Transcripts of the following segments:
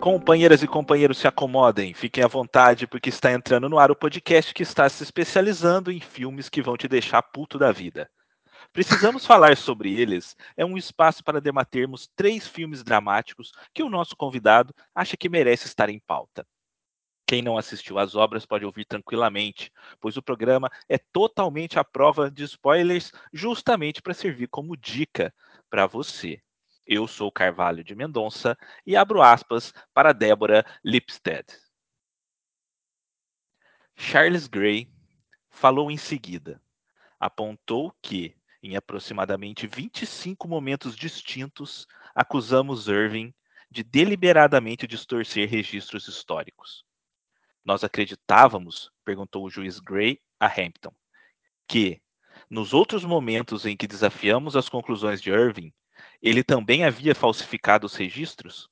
Companheiras e companheiros, se acomodem, fiquem à vontade, porque está entrando no ar o podcast que está se especializando em filmes que vão te deixar puto da vida. Precisamos falar sobre eles. É um espaço para debatermos três filmes dramáticos que o nosso convidado acha que merece estar em pauta. Quem não assistiu às obras pode ouvir tranquilamente, pois o programa é totalmente à prova de spoilers, justamente para servir como dica para você. Eu sou Carvalho de Mendonça e abro aspas para Débora Lipstead. Charles Gray falou em seguida. Apontou que, em aproximadamente 25 momentos distintos, acusamos Irving de deliberadamente distorcer registros históricos. Nós acreditávamos, perguntou o juiz Gray a Hampton, que, nos outros momentos em que desafiamos as conclusões de Irving, ele também havia falsificado os registros?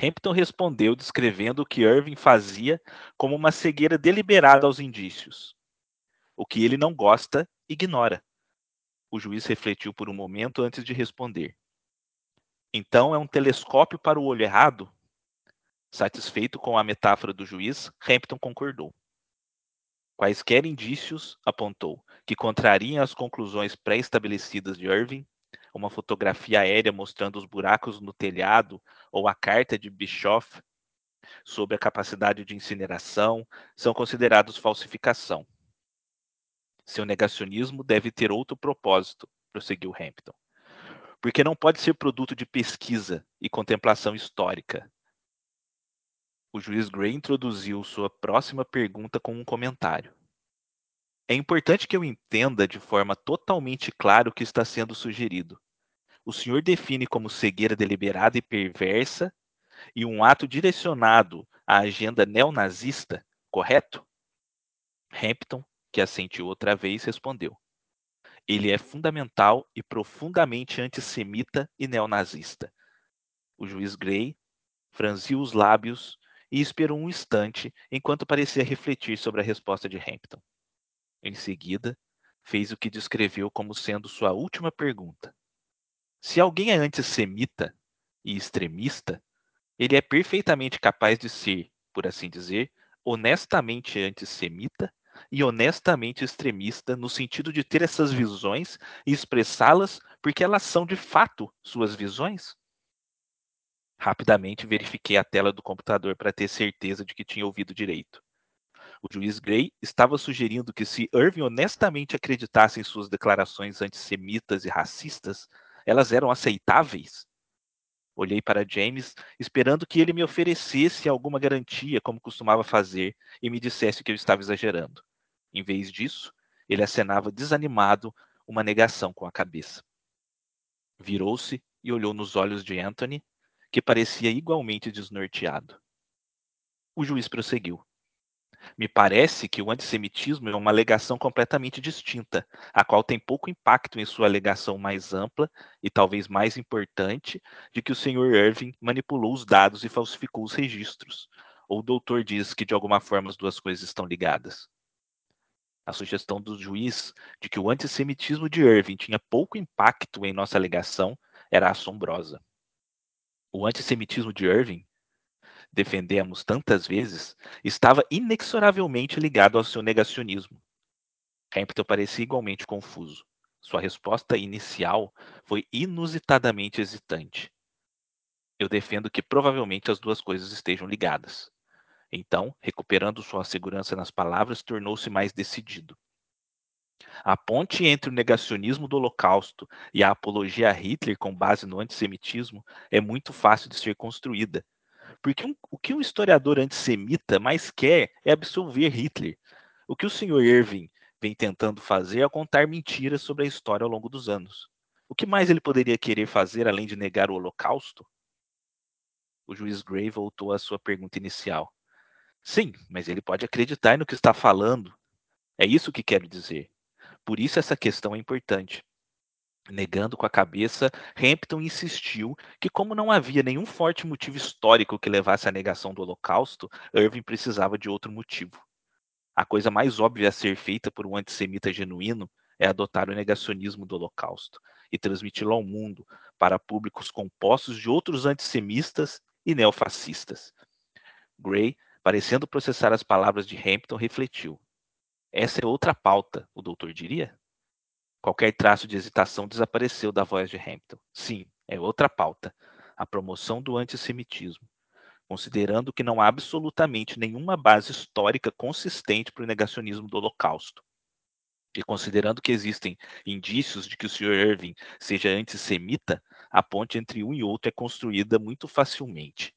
Hampton respondeu descrevendo o que Irving fazia como uma cegueira deliberada aos indícios. O que ele não gosta, ignora. O juiz refletiu por um momento antes de responder. Então é um telescópio para o olho errado? Satisfeito com a metáfora do juiz, Hampton concordou. Quaisquer indícios, apontou, que contrariam as conclusões pré-estabelecidas de Irving uma fotografia aérea mostrando os buracos no telhado ou a carta de Bischoff sobre a capacidade de incineração são considerados falsificação. Seu negacionismo deve ter outro propósito, prosseguiu Hampton, porque não pode ser produto de pesquisa e contemplação histórica. O juiz Gray introduziu sua próxima pergunta com um comentário. É importante que eu entenda de forma totalmente clara o que está sendo sugerido. O senhor define como cegueira deliberada e perversa e um ato direcionado à agenda neonazista, correto? Hampton, que assentiu outra vez, respondeu: Ele é fundamental e profundamente antissemita e neonazista. O juiz Gray franziu os lábios e esperou um instante enquanto parecia refletir sobre a resposta de Hampton. Em seguida, fez o que descreveu como sendo sua última pergunta. Se alguém é antissemita e extremista, ele é perfeitamente capaz de ser, por assim dizer, honestamente antissemita e honestamente extremista no sentido de ter essas visões e expressá-las porque elas são de fato suas visões? Rapidamente verifiquei a tela do computador para ter certeza de que tinha ouvido direito. O juiz Gray estava sugerindo que se Irving honestamente acreditasse em suas declarações antissemitas e racistas, elas eram aceitáveis? Olhei para James, esperando que ele me oferecesse alguma garantia, como costumava fazer, e me dissesse que eu estava exagerando. Em vez disso, ele acenava desanimado uma negação com a cabeça. Virou-se e olhou nos olhos de Anthony, que parecia igualmente desnorteado. O juiz prosseguiu. Me parece que o antissemitismo é uma alegação completamente distinta, a qual tem pouco impacto em sua alegação mais ampla e talvez mais importante de que o Sr. Irving manipulou os dados e falsificou os registros. Ou o doutor diz que de alguma forma as duas coisas estão ligadas. A sugestão do juiz de que o antissemitismo de Irving tinha pouco impacto em nossa alegação era assombrosa. O antissemitismo de Irving defendemos tantas vezes, estava inexoravelmente ligado ao seu negacionismo. Hampton parecia igualmente confuso. Sua resposta inicial foi inusitadamente hesitante. Eu defendo que provavelmente as duas coisas estejam ligadas. Então, recuperando sua segurança nas palavras, tornou-se mais decidido. A ponte entre o negacionismo do Holocausto e a apologia a Hitler com base no antissemitismo é muito fácil de ser construída, porque um, o que um historiador antissemita mais quer é absolver Hitler. O que o senhor Irving vem tentando fazer é contar mentiras sobre a história ao longo dos anos. O que mais ele poderia querer fazer além de negar o Holocausto? O juiz Gray voltou à sua pergunta inicial. Sim, mas ele pode acreditar no que está falando. É isso que quero dizer. Por isso essa questão é importante. Negando com a cabeça, Hampton insistiu que, como não havia nenhum forte motivo histórico que levasse à negação do Holocausto, Irving precisava de outro motivo. A coisa mais óbvia a ser feita por um antissemita genuíno é adotar o negacionismo do Holocausto e transmiti-lo ao mundo para públicos compostos de outros antissemitas e neofascistas. Gray, parecendo processar as palavras de Hampton, refletiu. Essa é outra pauta, o doutor diria? Qualquer traço de hesitação desapareceu da voz de Hampton. Sim, é outra pauta. A promoção do antissemitismo. Considerando que não há absolutamente nenhuma base histórica consistente para o negacionismo do Holocausto. E considerando que existem indícios de que o Sr. Irving seja antissemita, a ponte entre um e outro é construída muito facilmente.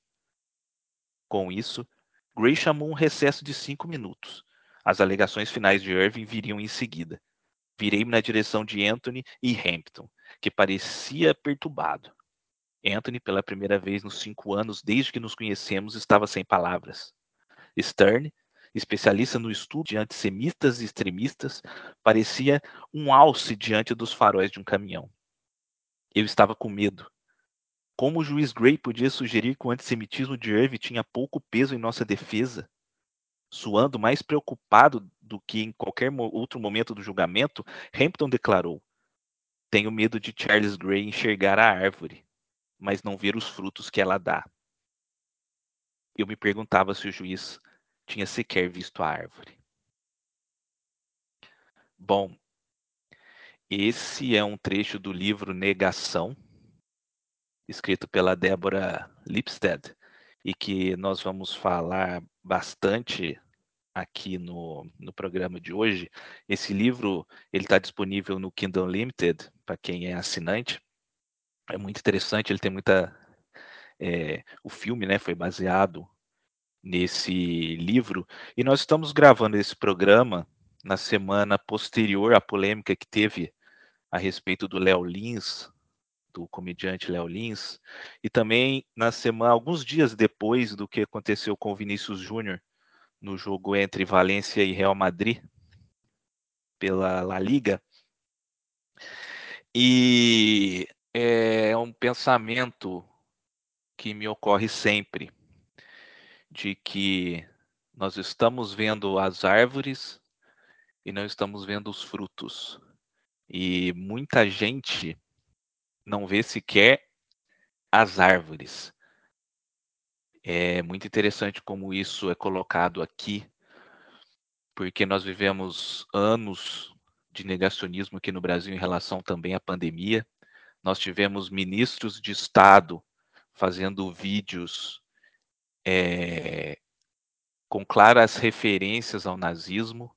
Com isso, Gray chamou um recesso de cinco minutos. As alegações finais de Irving viriam em seguida. Virei-me na direção de Anthony e Hampton, que parecia perturbado. Anthony, pela primeira vez nos cinco anos desde que nos conhecemos, estava sem palavras. Stern, especialista no estudo de antissemitas e extremistas, parecia um alce diante dos faróis de um caminhão. Eu estava com medo. Como o juiz Gray podia sugerir que o antissemitismo de Irving tinha pouco peso em nossa defesa? Suando mais preocupado do que em qualquer outro momento do julgamento, Hampton declarou: Tenho medo de Charles Gray enxergar a árvore, mas não ver os frutos que ela dá. Eu me perguntava se o juiz tinha sequer visto a árvore. Bom, esse é um trecho do livro Negação, escrito pela Débora Lipstead, e que nós vamos falar bastante aqui no, no programa de hoje. Esse livro ele está disponível no Kindle Limited para quem é assinante. É muito interessante. Ele tem muita é, o filme, né, foi baseado nesse livro e nós estamos gravando esse programa na semana posterior à polêmica que teve a respeito do Léo Lins, do comediante Léo Lins, e também na semana alguns dias depois do que aconteceu com o Vinícius Júnior no jogo entre Valência e Real Madrid pela La Liga. E é um pensamento que me ocorre sempre de que nós estamos vendo as árvores e não estamos vendo os frutos. E muita gente não vê sequer as árvores. É muito interessante como isso é colocado aqui, porque nós vivemos anos de negacionismo aqui no Brasil em relação também à pandemia. Nós tivemos ministros de Estado fazendo vídeos é, com claras referências ao nazismo.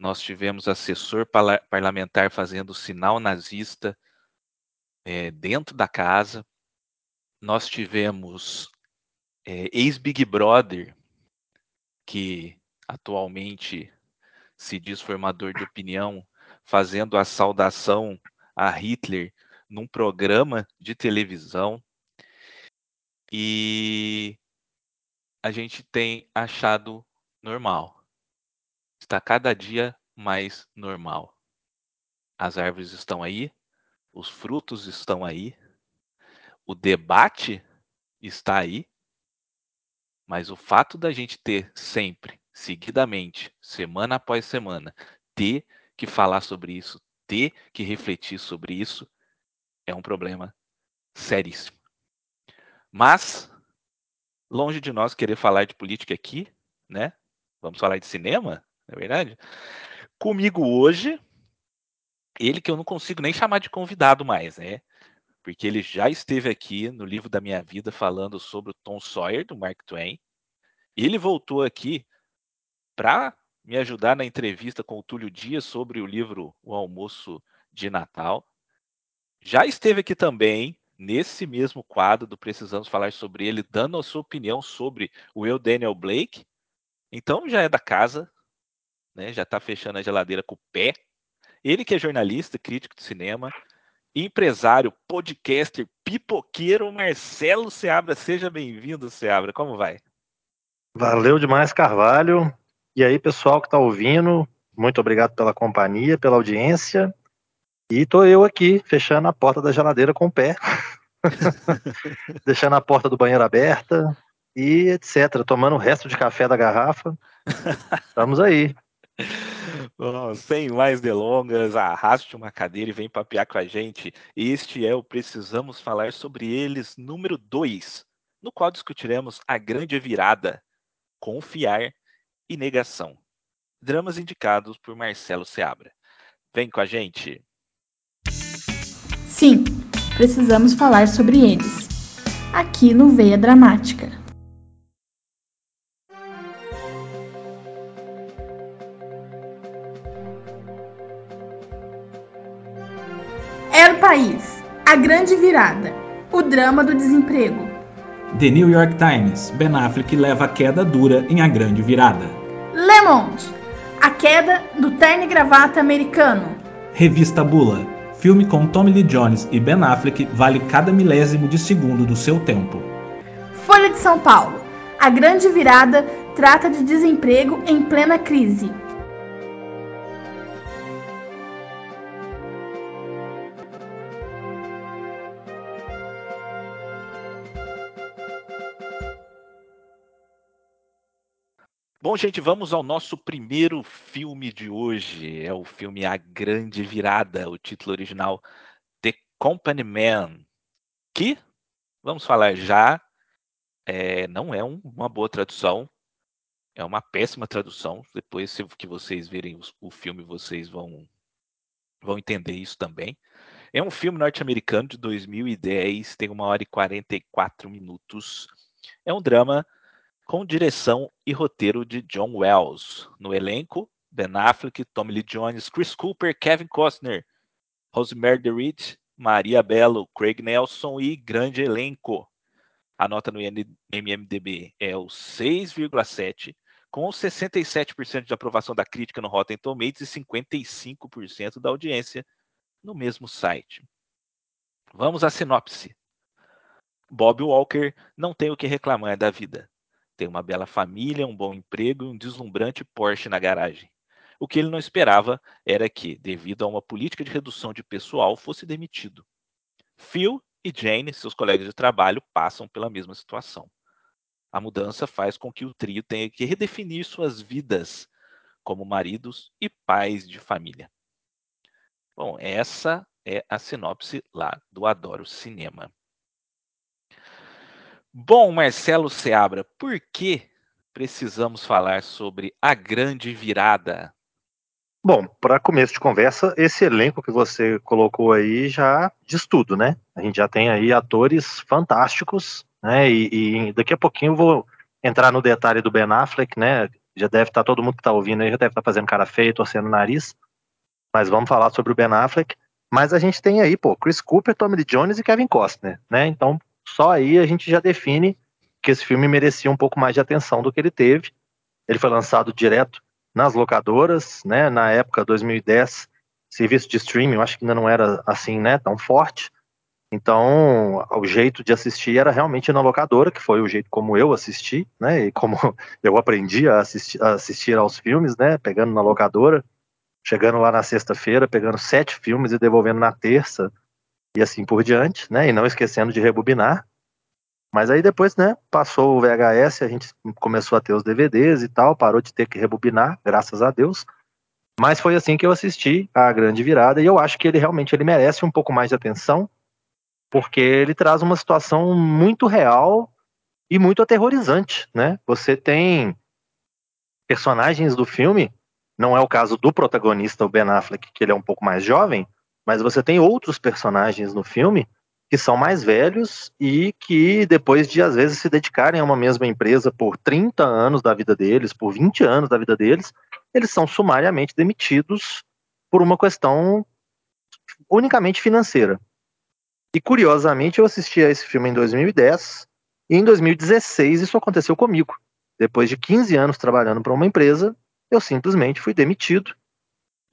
Nós tivemos assessor parlamentar fazendo sinal nazista é, dentro da casa. Nós tivemos é, ex-Big Brother, que atualmente se diz formador de opinião, fazendo a saudação a Hitler num programa de televisão. E a gente tem achado normal. Está cada dia mais normal. As árvores estão aí, os frutos estão aí, o debate está aí, mas o fato da gente ter sempre, seguidamente, semana após semana, ter que falar sobre isso, ter que refletir sobre isso, é um problema seríssimo. Mas, longe de nós querer falar de política aqui, né? Vamos falar de cinema, não é verdade? Comigo hoje, ele que eu não consigo nem chamar de convidado mais, né? Porque ele já esteve aqui no livro da minha vida falando sobre o Tom Sawyer do Mark Twain. Ele voltou aqui para me ajudar na entrevista com o Túlio Dias sobre o livro O Almoço de Natal. Já esteve aqui também nesse mesmo quadro do Precisamos Falar sobre ele, dando a sua opinião sobre o Will Daniel Blake. Então já é da casa, né? Já está fechando a geladeira com o pé. Ele que é jornalista, crítico de cinema, empresário, podcaster, pipoqueiro Marcelo Seabra. Seja bem-vindo, Seabra. Como vai? Valeu demais, Carvalho. E aí, pessoal que está ouvindo, muito obrigado pela companhia, pela audiência. E tô eu aqui, fechando a porta da geladeira com o pé, deixando a porta do banheiro aberta e etc. Tomando o resto de café da garrafa. Estamos aí. Bom, sem mais delongas, arraste uma cadeira e vem papear com a gente. Este é o Precisamos Falar sobre Eles número 2. no qual discutiremos a grande virada, confiar e negação. Dramas indicados por Marcelo Seabra. Vem com a gente! Sim, precisamos falar sobre eles. Aqui no Veia Dramática. Grande virada, o drama do desemprego. The New York Times, Ben Affleck leva a queda dura em A Grande Virada. Le Monde, a queda do terno e gravata americano. Revista Bula, filme com Tommy Lee Jones e Ben Affleck vale cada milésimo de segundo do seu tempo. Folha de São Paulo, a grande virada trata de desemprego em plena crise. Bom, gente, vamos ao nosso primeiro filme de hoje. É o filme A Grande Virada, o título original The Company Man, que, vamos falar já, é, não é um, uma boa tradução, é uma péssima tradução. Depois que vocês verem o, o filme, vocês vão, vão entender isso também. É um filme norte-americano de 2010, tem uma hora e 44 minutos. É um drama com direção e roteiro de John Wells. No elenco, Ben Affleck, Tommy Lee Jones, Chris Cooper, Kevin Costner, Rosemary DeWitt, Maria Bello, Craig Nelson e grande elenco. A nota no MMDB é o 6,7, com 67% de aprovação da crítica no Rotten Tomatoes e 55% da audiência no mesmo site. Vamos à sinopse. Bob Walker não tem o que reclamar da vida. Tem uma bela família, um bom emprego e um deslumbrante Porsche na garagem. O que ele não esperava era que, devido a uma política de redução de pessoal, fosse demitido. Phil e Jane, seus colegas de trabalho, passam pela mesma situação. A mudança faz com que o trio tenha que redefinir suas vidas como maridos e pais de família. Bom, essa é a sinopse lá do Adoro Cinema. Bom, Marcelo Seabra, por que precisamos falar sobre a grande virada? Bom, para começo de conversa, esse elenco que você colocou aí já diz tudo, né? A gente já tem aí atores fantásticos, né? E, e daqui a pouquinho eu vou entrar no detalhe do Ben Affleck, né? Já deve estar tá, todo mundo que está ouvindo aí já deve estar tá fazendo cara feia, torcendo o nariz. Mas vamos falar sobre o Ben Affleck. Mas a gente tem aí, pô, Chris Cooper, Tommy Lee Jones e Kevin Costner, né? Então, só aí a gente já define que esse filme merecia um pouco mais de atenção do que ele teve. Ele foi lançado direto nas locadoras, né? Na época 2010, serviço de streaming, eu acho que ainda não era assim, né, tão forte. Então, o jeito de assistir era realmente na locadora, que foi o jeito como eu assisti, né? E como eu aprendi a assistir, a assistir aos filmes, né? Pegando na locadora, chegando lá na sexta-feira, pegando sete filmes e devolvendo na terça e assim por diante, né? E não esquecendo de rebobinar. Mas aí depois, né, passou o VHS, a gente começou a ter os DVDs e tal, parou de ter que rebobinar, graças a Deus. Mas foi assim que eu assisti a Grande Virada e eu acho que ele realmente ele merece um pouco mais de atenção, porque ele traz uma situação muito real e muito aterrorizante, né? Você tem personagens do filme, não é o caso do protagonista, o Ben Affleck, que ele é um pouco mais jovem, mas você tem outros personagens no filme que são mais velhos e que depois de às vezes se dedicarem a uma mesma empresa por 30 anos da vida deles, por 20 anos da vida deles, eles são sumariamente demitidos por uma questão unicamente financeira. E curiosamente eu assisti a esse filme em 2010 e em 2016 isso aconteceu comigo. Depois de 15 anos trabalhando para uma empresa, eu simplesmente fui demitido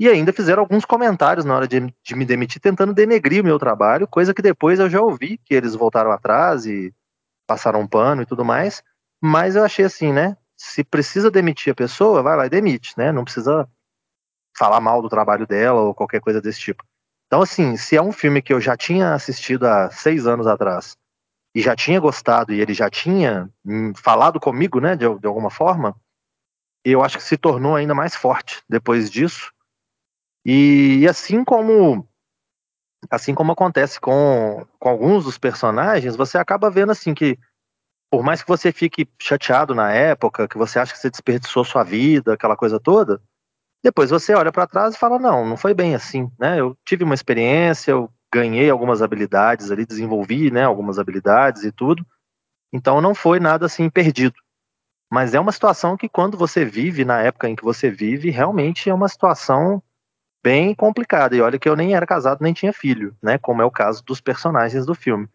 e ainda fizeram alguns comentários na hora de, de, me demitir, tentando denegrir o meu trabalho, coisa que depois eu já ouvi que eles voltaram atrás e passaram um pano e tudo mais. Mas eu achei assim, né? Se precisa demitir a pessoa, vai lá e demite, né? Não precisa falar mal do trabalho dela ou qualquer coisa desse tipo. Então, assim, se é um filme que eu já tinha assistido há seis anos atrás e já tinha gostado e ele já tinha hum, falado comigo, né, de, de alguma forma, eu acho que se tornou ainda mais forte depois disso e assim como assim como acontece com, com alguns dos personagens, você acaba vendo assim que por mais que você fique chateado na época, que você acha que você desperdiçou sua vida, aquela coisa toda, depois você olha para trás e fala: não, não foi bem assim, né? Eu tive uma experiência, eu ganhei algumas habilidades ali, desenvolvi, né, algumas habilidades e tudo. Então não foi nada assim perdido. Mas é uma situação que quando você vive na época em que você vive, realmente é uma situação bem complicada. E olha que eu nem era casado nem tinha filho, né? Como é o caso dos personagens do filme.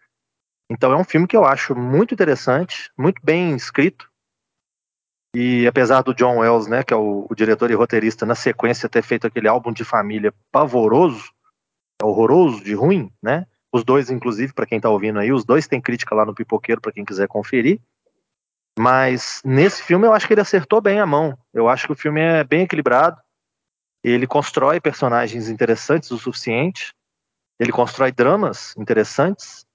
Então é um filme que eu acho muito interessante, muito bem escrito. E apesar do John Wells, né, que é o, o diretor e roteirista, na sequência ter feito aquele álbum de família pavoroso, horroroso, de ruim, né? Os dois, inclusive, para quem está ouvindo aí, os dois têm crítica lá no Pipoqueiro para quem quiser conferir. Mas nesse filme eu acho que ele acertou bem a mão. Eu acho que o filme é bem equilibrado. Ele constrói personagens interessantes o suficiente. Ele constrói dramas interessantes.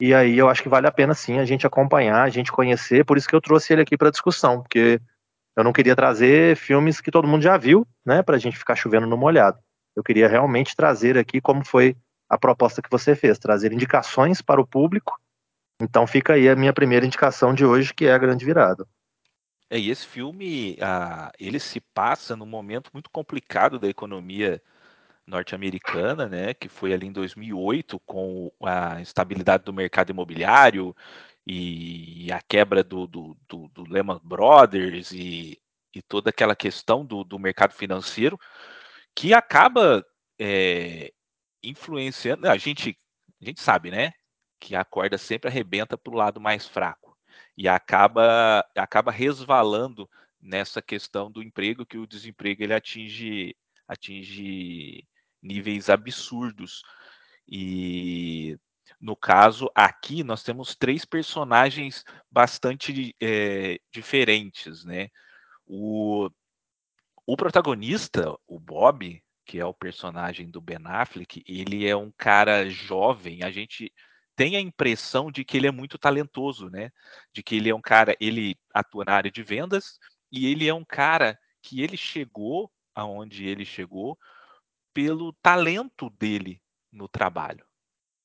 E aí eu acho que vale a pena sim a gente acompanhar, a gente conhecer, por isso que eu trouxe ele aqui para discussão, porque eu não queria trazer filmes que todo mundo já viu, né, pra gente ficar chovendo no molhado. Eu queria realmente trazer aqui como foi a proposta que você fez, trazer indicações para o público. Então fica aí a minha primeira indicação de hoje, que é a Grande Virada. É, e esse filme, ah, ele se passa num momento muito complicado da economia norte-americana, né, que foi ali em 2008 com a instabilidade do mercado imobiliário e a quebra do, do, do, do Lehman Brothers e, e, toda aquela questão do, do mercado financeiro que acaba é, influenciando. A gente, a gente sabe, né, que a corda sempre arrebenta para o lado mais fraco e acaba acaba resvalando nessa questão do emprego que o desemprego ele atinge atinge níveis absurdos. E no caso, aqui nós temos três personagens bastante é, diferentes, né? O, o protagonista, o Bob, que é o personagem do Ben Affleck, ele é um cara jovem. A gente tem a impressão de que ele é muito talentoso, né? De que ele é um cara, ele atua na área de vendas e ele é um cara que ele chegou aonde ele chegou pelo talento dele no trabalho,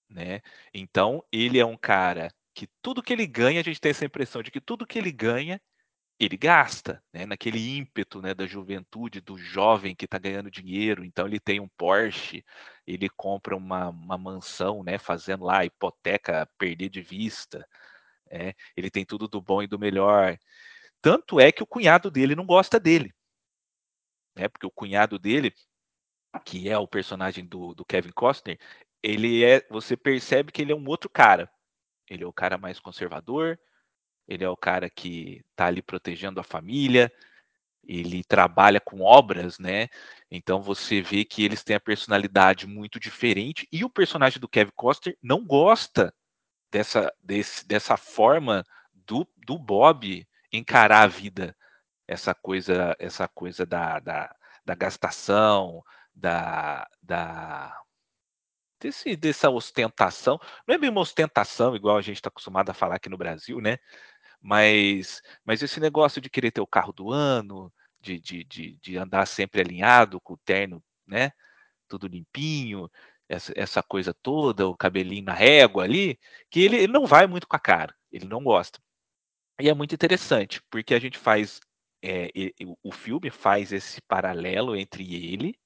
né? Então, ele é um cara que tudo que ele ganha, a gente tem essa impressão de que tudo que ele ganha, ele gasta, né? Naquele ímpeto, né, da juventude, do jovem que está ganhando dinheiro. Então, ele tem um Porsche, ele compra uma, uma mansão, né, fazendo lá hipoteca perder de vista, né? Ele tem tudo do bom e do melhor. Tanto é que o cunhado dele não gosta dele, né? Porque o cunhado dele que é o personagem do, do Kevin Costner, ele é, você percebe que ele é um outro cara. Ele é o cara mais conservador, ele é o cara que está ali protegendo a família, ele trabalha com obras, né? Então você vê que eles têm a personalidade muito diferente e o personagem do Kevin Costner não gosta dessa, desse, dessa forma do, do Bob encarar a vida, essa coisa, essa coisa da, da, da gastação, da, da desse, dessa ostentação. Não é bem uma ostentação, igual a gente está acostumado a falar aqui no Brasil, né? Mas, mas esse negócio de querer ter o carro do ano, de, de, de, de andar sempre alinhado com o terno, né? Tudo limpinho, essa, essa coisa toda, o cabelinho na régua ali, que ele, ele não vai muito com a cara, ele não gosta. E é muito interessante, porque a gente faz. É, o filme faz esse paralelo entre ele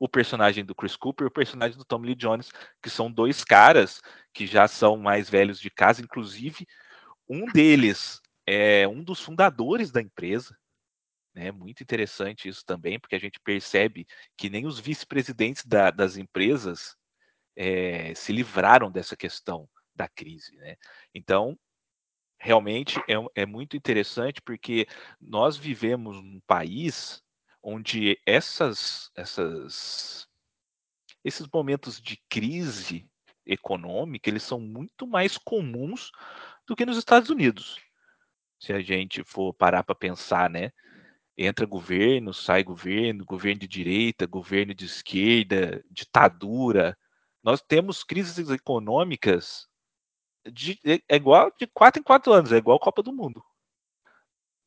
o personagem do Chris Cooper e o personagem do Tommy Lee Jones, que são dois caras que já são mais velhos de casa, inclusive um deles é um dos fundadores da empresa. É né? muito interessante isso também, porque a gente percebe que nem os vice-presidentes da, das empresas é, se livraram dessa questão da crise. Né? Então, realmente é, é muito interessante porque nós vivemos num país onde essas, essas, esses momentos de crise econômica eles são muito mais comuns do que nos Estados Unidos. Se a gente for parar para pensar, né? Entra governo, sai governo, governo de direita, governo de esquerda, ditadura. Nós temos crises econômicas de, é, é igual de quatro em quatro anos, é igual a Copa do Mundo.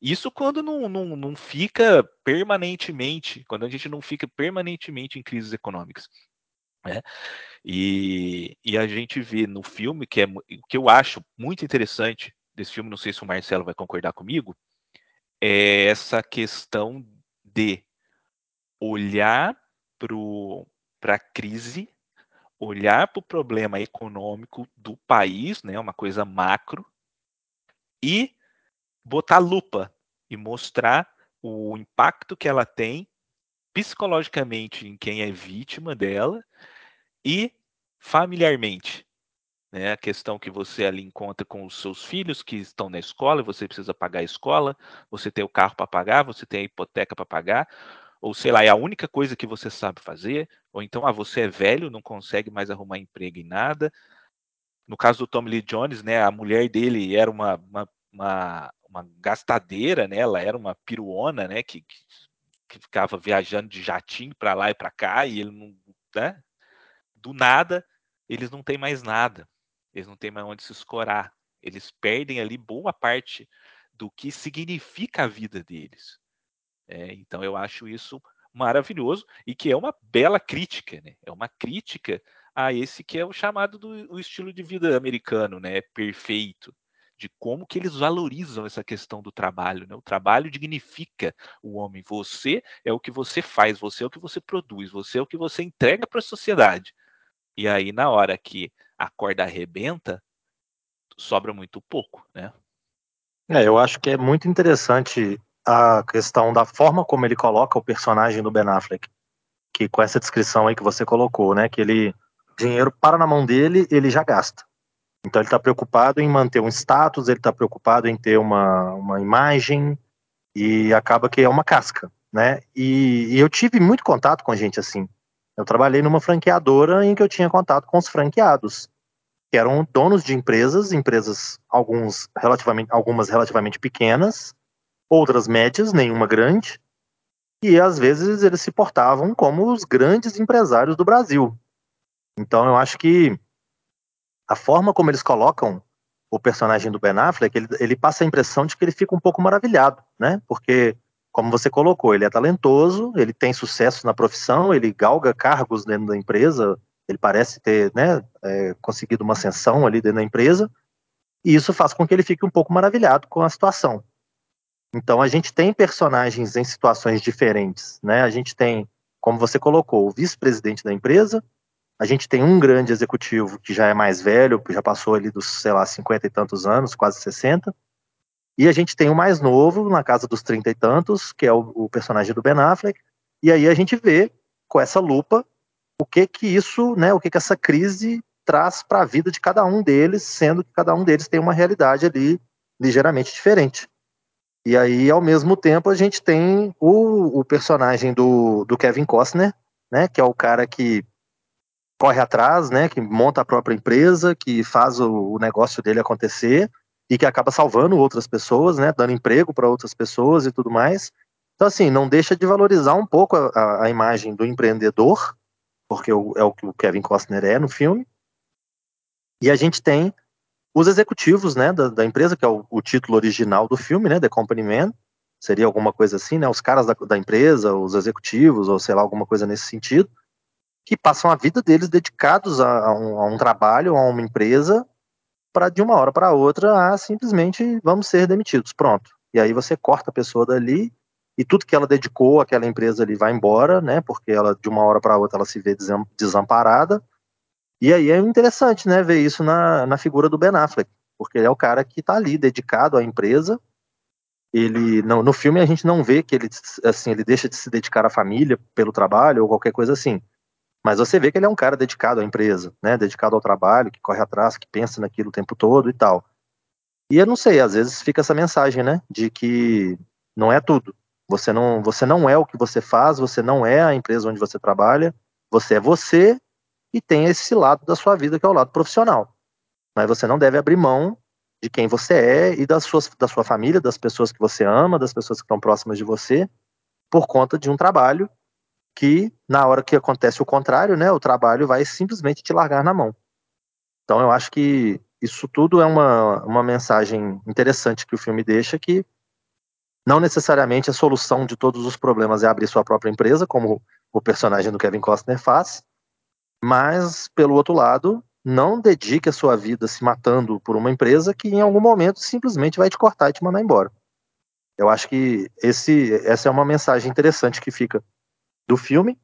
Isso quando não, não, não fica permanentemente, quando a gente não fica permanentemente em crises econômicas. Né? E, e a gente vê no filme, que é que eu acho muito interessante desse filme, não sei se o Marcelo vai concordar comigo, é essa questão de olhar para a crise, olhar para o problema econômico do país, né, uma coisa macro, e botar lupa e mostrar o impacto que ela tem psicologicamente em quem é vítima dela e familiarmente. Né? A questão que você ali encontra com os seus filhos que estão na escola, você precisa pagar a escola, você tem o carro para pagar, você tem a hipoteca para pagar, ou sei lá, é a única coisa que você sabe fazer, ou então, ah, você é velho, não consegue mais arrumar emprego em nada. No caso do Tommy Lee Jones, né, a mulher dele era uma, uma, uma, uma gastadeira, né, ela era uma piruona, né, que, que, que ficava viajando de jatinho para lá e para cá, e ele não, né, do nada, eles não têm mais nada, eles não têm mais onde se escorar, eles perdem ali boa parte do que significa a vida deles. É, então eu acho isso maravilhoso e que é uma bela crítica, né? É uma crítica a esse que é o chamado do o estilo de vida americano, né? Perfeito, de como que eles valorizam essa questão do trabalho, né? O trabalho dignifica o homem. Você é o que você faz, você é o que você produz, você é o que você entrega para a sociedade. E aí na hora que a corda arrebenta, sobra muito pouco, né? É, eu acho que é muito interessante a questão da forma como ele coloca o personagem do Ben Affleck, que com essa descrição aí que você colocou, né, que ele dinheiro para na mão dele, ele já gasta. Então ele está preocupado em manter um status, ele está preocupado em ter uma, uma imagem e acaba que é uma casca, né? E, e eu tive muito contato com gente assim. Eu trabalhei numa franqueadora em que eu tinha contato com os franqueados, que eram donos de empresas, empresas alguns relativamente, algumas relativamente pequenas, outras médias, nenhuma grande, e às vezes eles se portavam como os grandes empresários do Brasil. Então eu acho que a forma como eles colocam o personagem do Ben Affleck, ele, ele passa a impressão de que ele fica um pouco maravilhado, né? Porque, como você colocou, ele é talentoso, ele tem sucesso na profissão, ele galga cargos dentro da empresa, ele parece ter né, é, conseguido uma ascensão ali dentro da empresa, e isso faz com que ele fique um pouco maravilhado com a situação. Então a gente tem personagens em situações diferentes, né? A gente tem, como você colocou, o vice-presidente da empresa, a gente tem um grande executivo que já é mais velho, que já passou ali dos, sei lá, 50 e tantos anos, quase 60. E a gente tem o mais novo, na casa dos 30 e tantos, que é o, o personagem do Ben Affleck. E aí a gente vê com essa lupa o que que isso, né, o que que essa crise traz para a vida de cada um deles, sendo que cada um deles tem uma realidade ali ligeiramente diferente. E aí, ao mesmo tempo, a gente tem o, o personagem do, do Kevin Costner, né, que é o cara que corre atrás, né, que monta a própria empresa, que faz o, o negócio dele acontecer e que acaba salvando outras pessoas, né, dando emprego para outras pessoas e tudo mais. Então, assim, não deixa de valorizar um pouco a, a imagem do empreendedor, porque é o que o Kevin Costner é no filme. E a gente tem os executivos, né, da, da empresa, que é o, o, título original do filme, né, The Company Man, seria alguma coisa assim, né, os caras da, da empresa, os executivos, ou sei lá, alguma coisa nesse sentido, que passam a vida deles dedicados a, a, um, a um, trabalho, a uma empresa, para de uma hora para outra, a simplesmente vamos ser demitidos, pronto. E aí você corta a pessoa dali e tudo que ela dedicou àquela empresa ali vai embora, né, porque ela de uma hora para outra ela se vê desamparada e aí é interessante, né, ver isso na, na figura do Ben Affleck, porque ele é o cara que está ali dedicado à empresa. Ele no, no filme a gente não vê que ele assim ele deixa de se dedicar à família pelo trabalho ou qualquer coisa assim. Mas você vê que ele é um cara dedicado à empresa, né, dedicado ao trabalho, que corre atrás, que pensa naquilo o tempo todo e tal. E eu não sei, às vezes fica essa mensagem, né, de que não é tudo. Você não, você não é o que você faz, você não é a empresa onde você trabalha, você é você e tem esse lado da sua vida que é o lado profissional. Mas você não deve abrir mão de quem você é e das suas, da sua família, das pessoas que você ama, das pessoas que estão próximas de você, por conta de um trabalho que, na hora que acontece o contrário, né, o trabalho vai simplesmente te largar na mão. Então eu acho que isso tudo é uma, uma mensagem interessante que o filme deixa que não necessariamente a solução de todos os problemas é abrir sua própria empresa, como o personagem do Kevin Costner faz, mas, pelo outro lado, não dedique a sua vida se matando por uma empresa que em algum momento simplesmente vai te cortar e te mandar embora. Eu acho que esse, essa é uma mensagem interessante que fica do filme.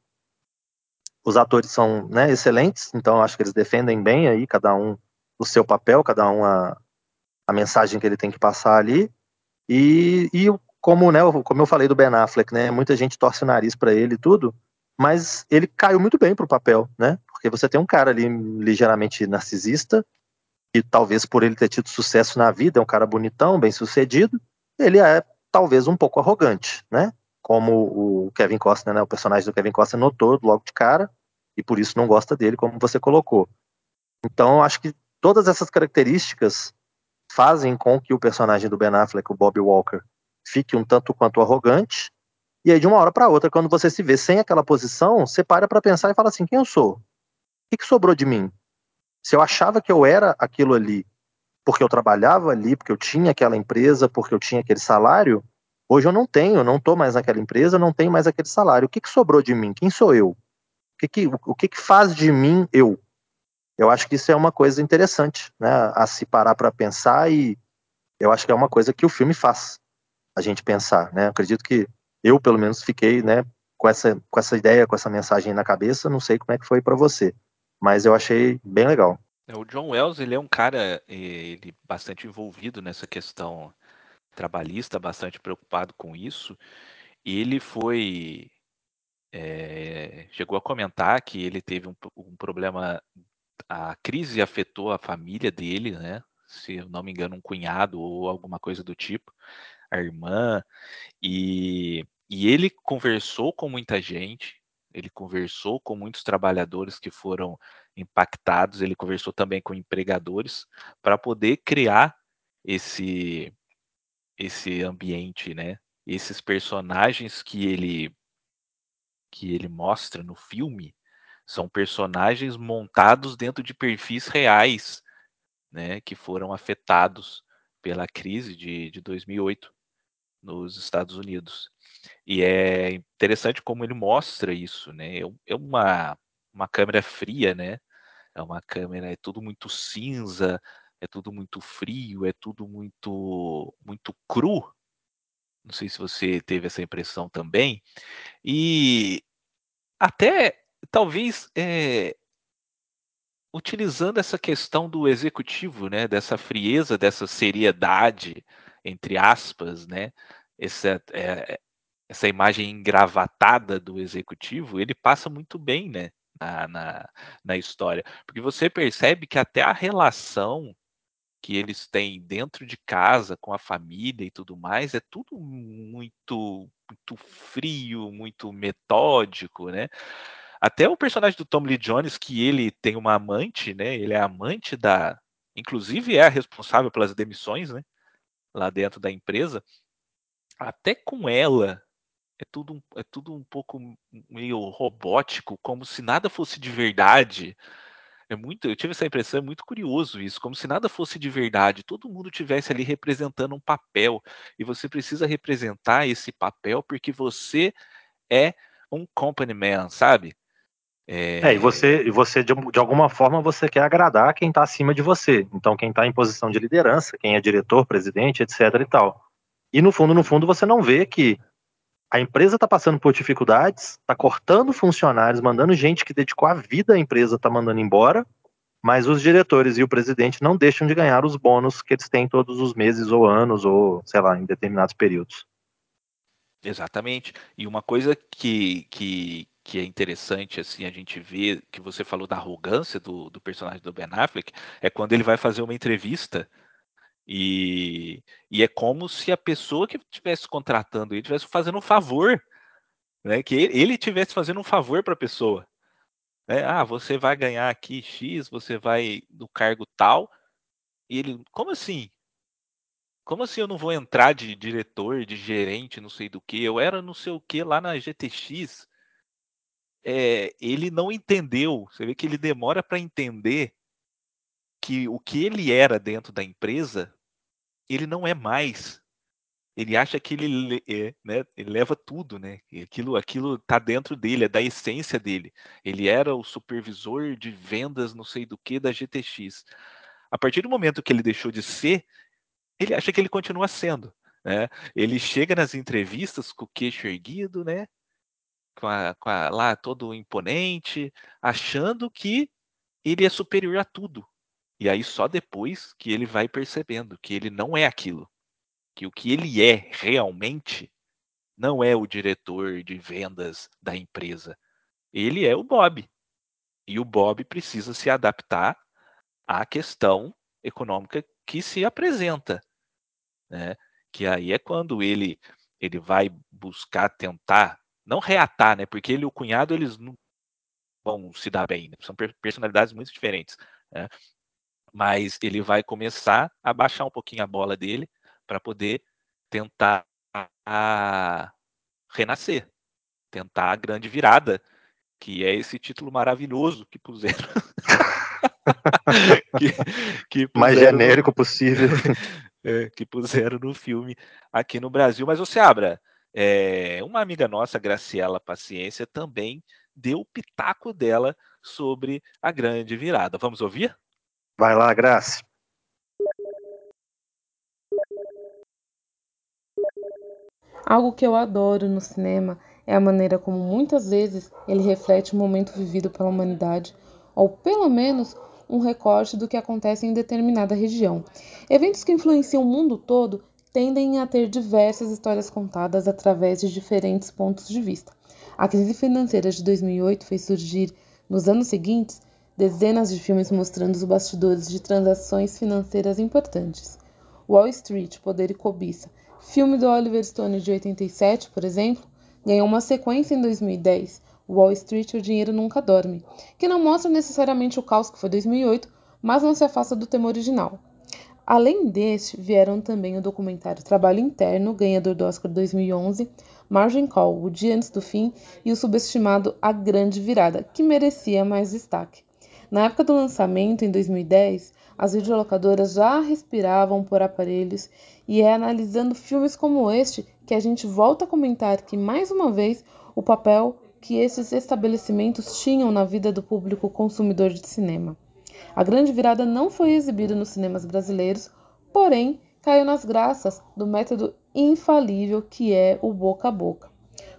Os atores são né, excelentes, então acho que eles defendem bem aí, cada um o seu papel, cada um a, a mensagem que ele tem que passar ali. E, e como, né, como eu falei do Ben Affleck, né, muita gente torce o nariz para ele e tudo, mas ele caiu muito bem pro papel, né? Porque você tem um cara ali ligeiramente narcisista, e talvez por ele ter tido sucesso na vida, é um cara bonitão, bem sucedido, ele é talvez um pouco arrogante, né? Como o Kevin Costner, né, o personagem do Kevin Costner notou logo de cara, e por isso não gosta dele, como você colocou. Então, acho que todas essas características fazem com que o personagem do Ben Affleck, o Bob Walker, fique um tanto quanto arrogante. E aí, de uma hora para outra, quando você se vê sem aquela posição, você para para pensar e fala assim: quem eu sou? O que, que sobrou de mim? Se eu achava que eu era aquilo ali, porque eu trabalhava ali, porque eu tinha aquela empresa, porque eu tinha aquele salário, hoje eu não tenho, não estou mais naquela empresa, não tenho mais aquele salário. O que, que sobrou de mim? Quem sou eu? O que, que, o que, que faz de mim eu? Eu acho que isso é uma coisa interessante, né, a se parar para pensar e eu acho que é uma coisa que o filme faz a gente pensar, né? Acredito que eu, pelo menos, fiquei, né, com essa, com essa ideia, com essa mensagem na cabeça. Não sei como é que foi para você, mas eu achei bem legal. É, o John Wells, ele é um cara ele bastante envolvido nessa questão trabalhista, bastante preocupado com isso. Ele foi é, chegou a comentar que ele teve um, um, problema, a crise afetou a família dele, né? Se eu não me engano, um cunhado ou alguma coisa do tipo a irmã, e, e ele conversou com muita gente, ele conversou com muitos trabalhadores que foram impactados, ele conversou também com empregadores para poder criar esse esse ambiente, né? Esses personagens que ele que ele mostra no filme são personagens montados dentro de perfis reais, né, que foram afetados pela crise de, de 2008 nos Estados Unidos. E é interessante como ele mostra isso, né? É, é uma, uma câmera fria, né? É uma câmera, é tudo muito cinza, é tudo muito frio, é tudo muito muito cru. Não sei se você teve essa impressão também. E até talvez é, utilizando essa questão do executivo, né, dessa frieza, dessa seriedade, entre aspas, né, essa, é, essa imagem engravatada do executivo, ele passa muito bem, né, na, na, na história, porque você percebe que até a relação que eles têm dentro de casa com a família e tudo mais é tudo muito muito frio, muito metódico, né? Até o personagem do Tom Lee Jones, que ele tem uma amante, né? Ele é amante da. Inclusive é a responsável pelas demissões, né? Lá dentro da empresa. Até com ela é tudo, é tudo um pouco meio robótico, como se nada fosse de verdade. É muito, eu tive essa impressão, é muito curioso isso, como se nada fosse de verdade, todo mundo tivesse ali representando um papel, e você precisa representar esse papel porque você é um company man, sabe? É, é e você, e você de, de, alguma forma, você quer agradar quem está acima de você. Então, quem está em posição de liderança, quem é diretor, presidente, etc e tal. E no fundo, no fundo, você não vê que a empresa está passando por dificuldades, está cortando funcionários, mandando gente que dedicou a vida à empresa, está mandando embora, mas os diretores e o presidente não deixam de ganhar os bônus que eles têm todos os meses ou anos, ou sei lá, em determinados períodos. Exatamente. E uma coisa que, que, que é interessante, assim, a gente vê, que você falou da arrogância do, do personagem do Ben Affleck, é quando ele vai fazer uma entrevista e, e é como se a pessoa que estivesse contratando ele estivesse fazendo um favor, né? Que ele, estivesse fazendo um favor para a pessoa. Né? Ah, você vai ganhar aqui X, você vai do cargo tal. E ele, como assim? Como assim eu não vou entrar de diretor, de gerente, não sei do que? Eu era não sei o que lá na GTX é, ele não entendeu. Você vê que ele demora para entender que o que ele era dentro da empresa, ele não é mais. ele acha que ele, é, né, ele leva tudo, né? Aquilo, aquilo tá dentro dele, é da essência dele. Ele era o supervisor de vendas, não sei do que, da GTX. A partir do momento que ele deixou de ser, ele acha que ele continua sendo. Né? Ele chega nas entrevistas com o queixo erguido, né? Com a, com a, lá todo imponente, achando que ele é superior a tudo. E aí só depois que ele vai percebendo que ele não é aquilo que o que ele é realmente não é o diretor de vendas da empresa. Ele é o Bob. E o Bob precisa se adaptar à questão econômica que se apresenta. Né? Que aí é quando ele, ele vai buscar tentar, não reatar, né? porque ele e o cunhado eles não vão se dar bem, né? são personalidades muito diferentes. Né? Mas ele vai começar a baixar um pouquinho a bola dele para poder tentar renascer, tentar a grande virada, que é esse título maravilhoso que puseram. que, que puseram Mais genérico no, possível. é, que puseram no filme aqui no Brasil. Mas você abra, é, uma amiga nossa, Graciela Paciência, também deu o pitaco dela sobre a grande virada. Vamos ouvir? Vai lá, Graça. Algo que eu adoro no cinema é a maneira como muitas vezes ele reflete o momento vivido pela humanidade, ou pelo menos um recorte do que acontece em determinada região. Eventos que influenciam o mundo todo tendem a ter diversas histórias contadas através de diferentes pontos de vista. A crise financeira de 2008 fez surgir, nos anos seguintes, dezenas de filmes mostrando os bastidores de transações financeiras importantes. Wall Street, Poder e Cobiça Filme do Oliver Stone de 87, por exemplo, ganhou uma sequência em 2010, Wall Street O Dinheiro Nunca Dorme, que não mostra necessariamente o caos que foi 2008, mas não se afasta do tema original. Além deste, vieram também o documentário Trabalho Interno, ganhador do Oscar 2011, Margin Call, O Dia Antes do Fim e o subestimado A Grande Virada, que merecia mais destaque. Na época do lançamento, em 2010, as videolocadoras já respiravam por aparelhos e é analisando filmes como este que a gente volta a comentar que, mais uma vez, o papel que esses estabelecimentos tinham na vida do público consumidor de cinema. A grande virada não foi exibida nos cinemas brasileiros, porém caiu nas graças do método infalível que é o boca a boca.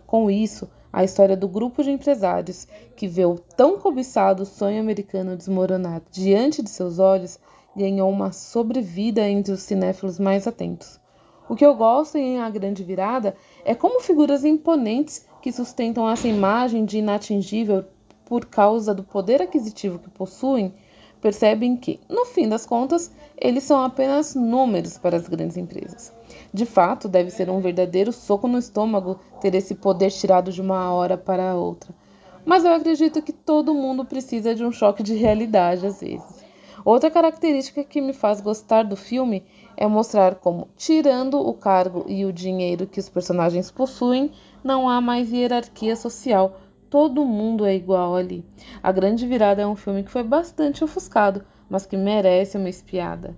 Com isso, a história do grupo de empresários que vê o tão cobiçado sonho americano desmoronar diante de seus olhos ganhou uma sobrevida entre os cinéfilos mais atentos. O que eu gosto em A Grande Virada é como figuras imponentes que sustentam essa imagem de inatingível por causa do poder aquisitivo que possuem, percebem que, no fim das contas, eles são apenas números para as grandes empresas. De fato, deve ser um verdadeiro soco no estômago ter esse poder tirado de uma hora para outra. Mas eu acredito que todo mundo precisa de um choque de realidade às vezes. Outra característica que me faz gostar do filme é mostrar como, tirando o cargo e o dinheiro que os personagens possuem, não há mais hierarquia social. Todo mundo é igual ali. A Grande Virada é um filme que foi bastante ofuscado, mas que merece uma espiada.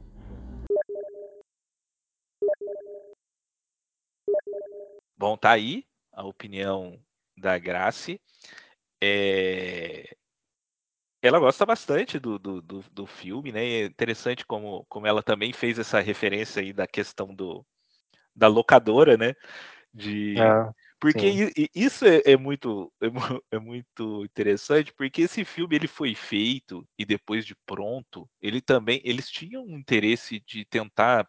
Bom, tá aí a opinião da Grace. É... Ela gosta bastante do, do, do, do, filme, né? É interessante como, como ela também fez essa referência aí da questão do, da locadora, né? De... Ah, porque isso é, é muito é, é, muito interessante, porque esse filme ele foi feito e depois de pronto, ele também eles tinham um interesse de tentar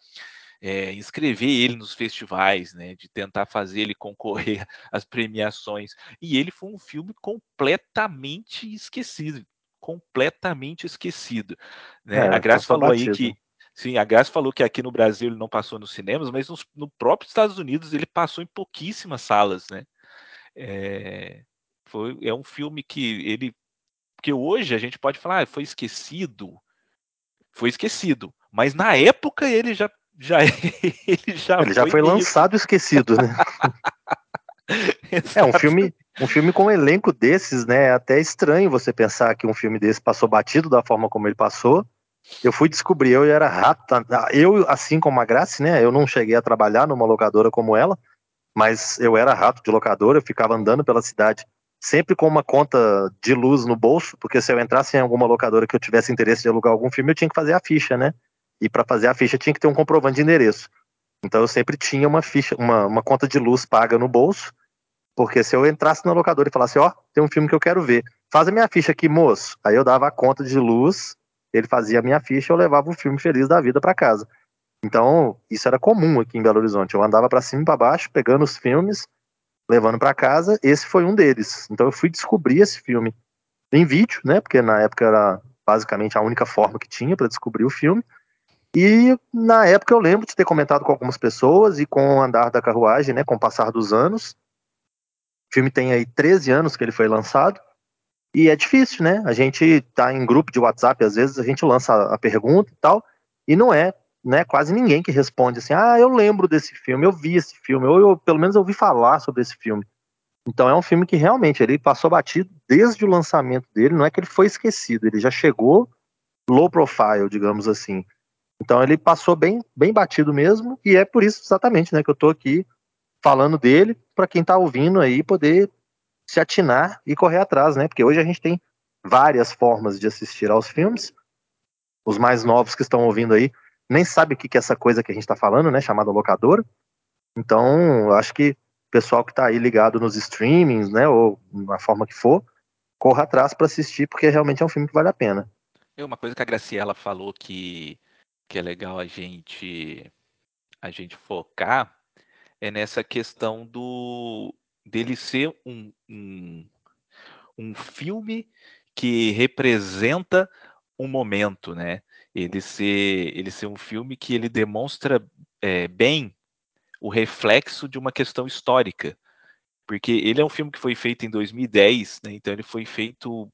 é, inscrever ele nos festivais, né, de tentar fazer ele concorrer às premiações. E ele foi um filme completamente esquecido, completamente esquecido. Né? É, a Graça falou batido. aí que Sim, a Graça falou que aqui no Brasil ele não passou nos cinemas, mas nos, no próprio Estados Unidos ele passou em pouquíssimas salas, né? É, foi, é um filme que ele que hoje a gente pode falar, ah, foi esquecido, foi esquecido, mas na época ele já já ele já ele já foi, foi lançado esquecido, né? é um filme, um filme com um elenco desses, né? É até estranho você pensar que um filme desse passou batido da forma como ele passou, Eu fui descobrir, eu era rato. Eu, assim como a Grace, né? Eu não cheguei a trabalhar numa locadora como ela, mas eu era rato de locadora, eu ficava andando pela cidade sempre com uma conta de luz no bolso, porque se eu entrasse em alguma locadora que eu tivesse interesse de alugar algum filme, eu tinha que fazer a ficha, né? E para fazer a ficha tinha que ter um comprovante de endereço. Então eu sempre tinha uma ficha, uma, uma conta de luz paga no bolso, porque se eu entrasse na locadora e falasse, ó, oh, tem um filme que eu quero ver, faz a minha ficha aqui, moço. Aí eu dava a conta de luz, ele fazia a minha ficha, eu levava o filme feliz da vida para casa. Então, isso era comum aqui em Belo Horizonte. Eu andava para cima e para baixo, pegando os filmes, levando para casa. Esse foi um deles. Então, eu fui descobrir esse filme em vídeo, né? Porque na época era basicamente a única forma que tinha para descobrir o filme. E na época eu lembro de ter comentado com algumas pessoas e com o andar da carruagem, né, com o passar dos anos. O filme tem aí 13 anos que ele foi lançado. E é difícil, né? A gente tá em grupo de WhatsApp, às vezes a gente lança a pergunta e tal, e não é, né, quase ninguém que responde assim: "Ah, eu lembro desse filme, eu vi esse filme, ou eu pelo menos ouvi falar sobre esse filme". Então é um filme que realmente ele passou batido desde o lançamento dele, não é que ele foi esquecido, ele já chegou low profile, digamos assim. Então ele passou bem, bem batido mesmo, e é por isso exatamente né, que eu estou aqui falando dele, para quem está ouvindo aí poder se atinar e correr atrás, né? Porque hoje a gente tem várias formas de assistir aos filmes. Os mais novos que estão ouvindo aí nem sabem o que é essa coisa que a gente está falando, né? Chamada locadora. Então, acho que o pessoal que está aí ligado nos streamings, né? Ou na forma que for, corra atrás para assistir, porque realmente é um filme que vale a pena. É uma coisa que a Graciela falou que que é legal a gente a gente focar é nessa questão do dele ser um, um, um filme que representa um momento, né? Ele ser ele ser um filme que ele demonstra é, bem o reflexo de uma questão histórica, porque ele é um filme que foi feito em 2010, né? Então ele foi feito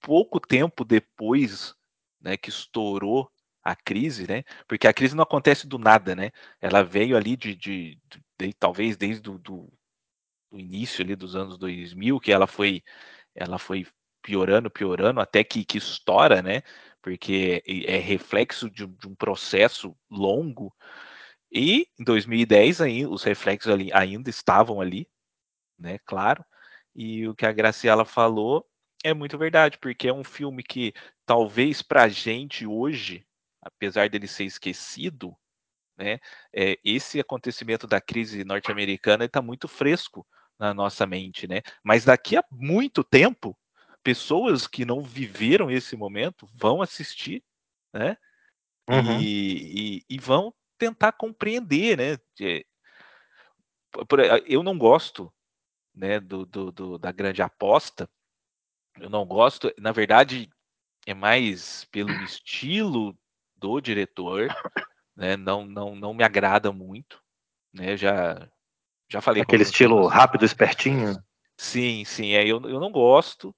pouco tempo depois, né, que estourou a crise, né? Porque a crise não acontece do nada, né? Ela veio ali de, de, de, de talvez desde do, do, do, início ali dos anos 2000, que ela foi ela foi piorando, piorando até que, que estoura, né? Porque é reflexo de, de um processo longo. E em 2010 aí os reflexos ali ainda estavam ali, né? Claro. E o que a Graciela falou é muito verdade, porque é um filme que talvez para a gente hoje apesar dele ser esquecido, né, é, esse acontecimento da crise norte-americana está muito fresco na nossa mente, né? Mas daqui a muito tempo, pessoas que não viveram esse momento vão assistir, né? Uhum. E, e, e, vão tentar compreender, né? Eu não gosto, né, do, do, do, da grande aposta. Eu não gosto, na verdade, é mais pelo estilo do diretor, né? Não, não, não me agrada muito, né? Já, já falei. Aquele estilo rápido, espertinho. Sim, sim. É, eu, eu não gosto.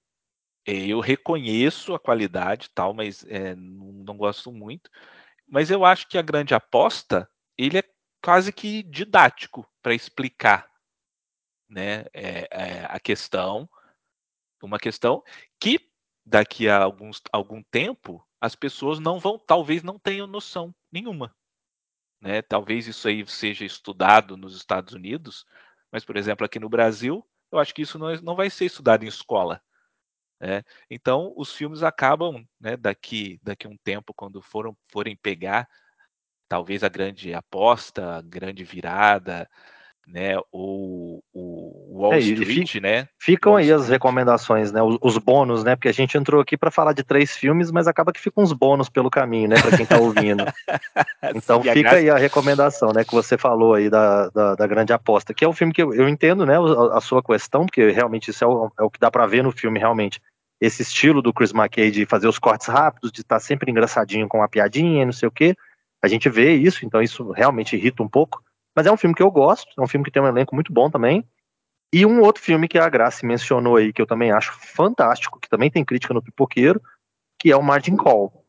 É, eu reconheço a qualidade tal, mas é, não, não gosto muito. Mas eu acho que a grande aposta ele é quase que didático para explicar, né? É, é, a questão, uma questão que daqui a alguns, algum tempo as pessoas não vão, talvez não tenham noção nenhuma. Né? Talvez isso aí seja estudado nos Estados Unidos, mas, por exemplo, aqui no Brasil, eu acho que isso não, é, não vai ser estudado em escola. Né? Então, os filmes acabam, né, daqui, daqui um tempo, quando foram, forem pegar, talvez a grande aposta, a grande virada, né? O, o Wall é, Street, né? Ficam Wall aí Street. as recomendações, né? Os, os, bônus, né? Porque a gente entrou aqui para falar de três filmes, mas acaba que ficam uns bônus pelo caminho, né? Para quem tá ouvindo. então Sim, fica graça... aí a recomendação, né? Que você falou aí da, da, da, grande aposta, que é um filme que eu, eu entendo, né? A, a, sua questão, porque realmente isso é o, é o que dá para ver no filme, realmente. Esse estilo do Chris McKay de fazer os cortes rápidos, de estar tá sempre engraçadinho com uma piadinha, não sei o quê. A gente vê isso, então isso realmente irrita um pouco. Mas é um filme que eu gosto, é um filme que tem um elenco muito bom também. E um outro filme que a Grace mencionou aí, que eu também acho fantástico, que também tem crítica no pipoqueiro, que é o Margin Call.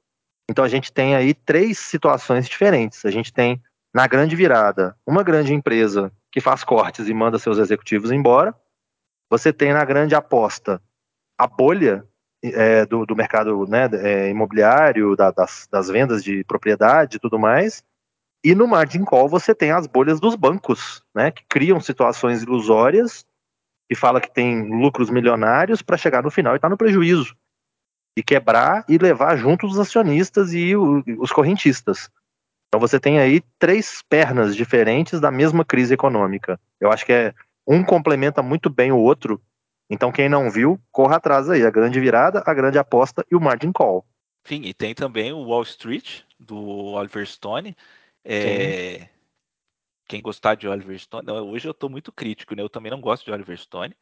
Então a gente tem aí três situações diferentes. A gente tem, na grande virada, uma grande empresa que faz cortes e manda seus executivos embora. Você tem na grande aposta a bolha, é, do, do, mercado né, é, imobiliário, da, das, das vendas de propriedade e tudo mais. E no margin call você tem as bolhas dos bancos, né, que criam situações ilusórias e fala que tem lucros milionários para chegar no final e estar tá no prejuízo e quebrar e levar junto os acionistas e o, os correntistas. Então você tem aí três pernas diferentes da mesma crise econômica. Eu acho que é um complementa muito bem o outro. Então quem não viu, corra atrás aí. A grande virada, a grande aposta e o margin call. Sim, e tem também o Wall Street do Oliver Stone. É, quem gostar de Oliver Stone, não, hoje eu estou muito crítico, né? Eu também não gosto de Oliver Stone,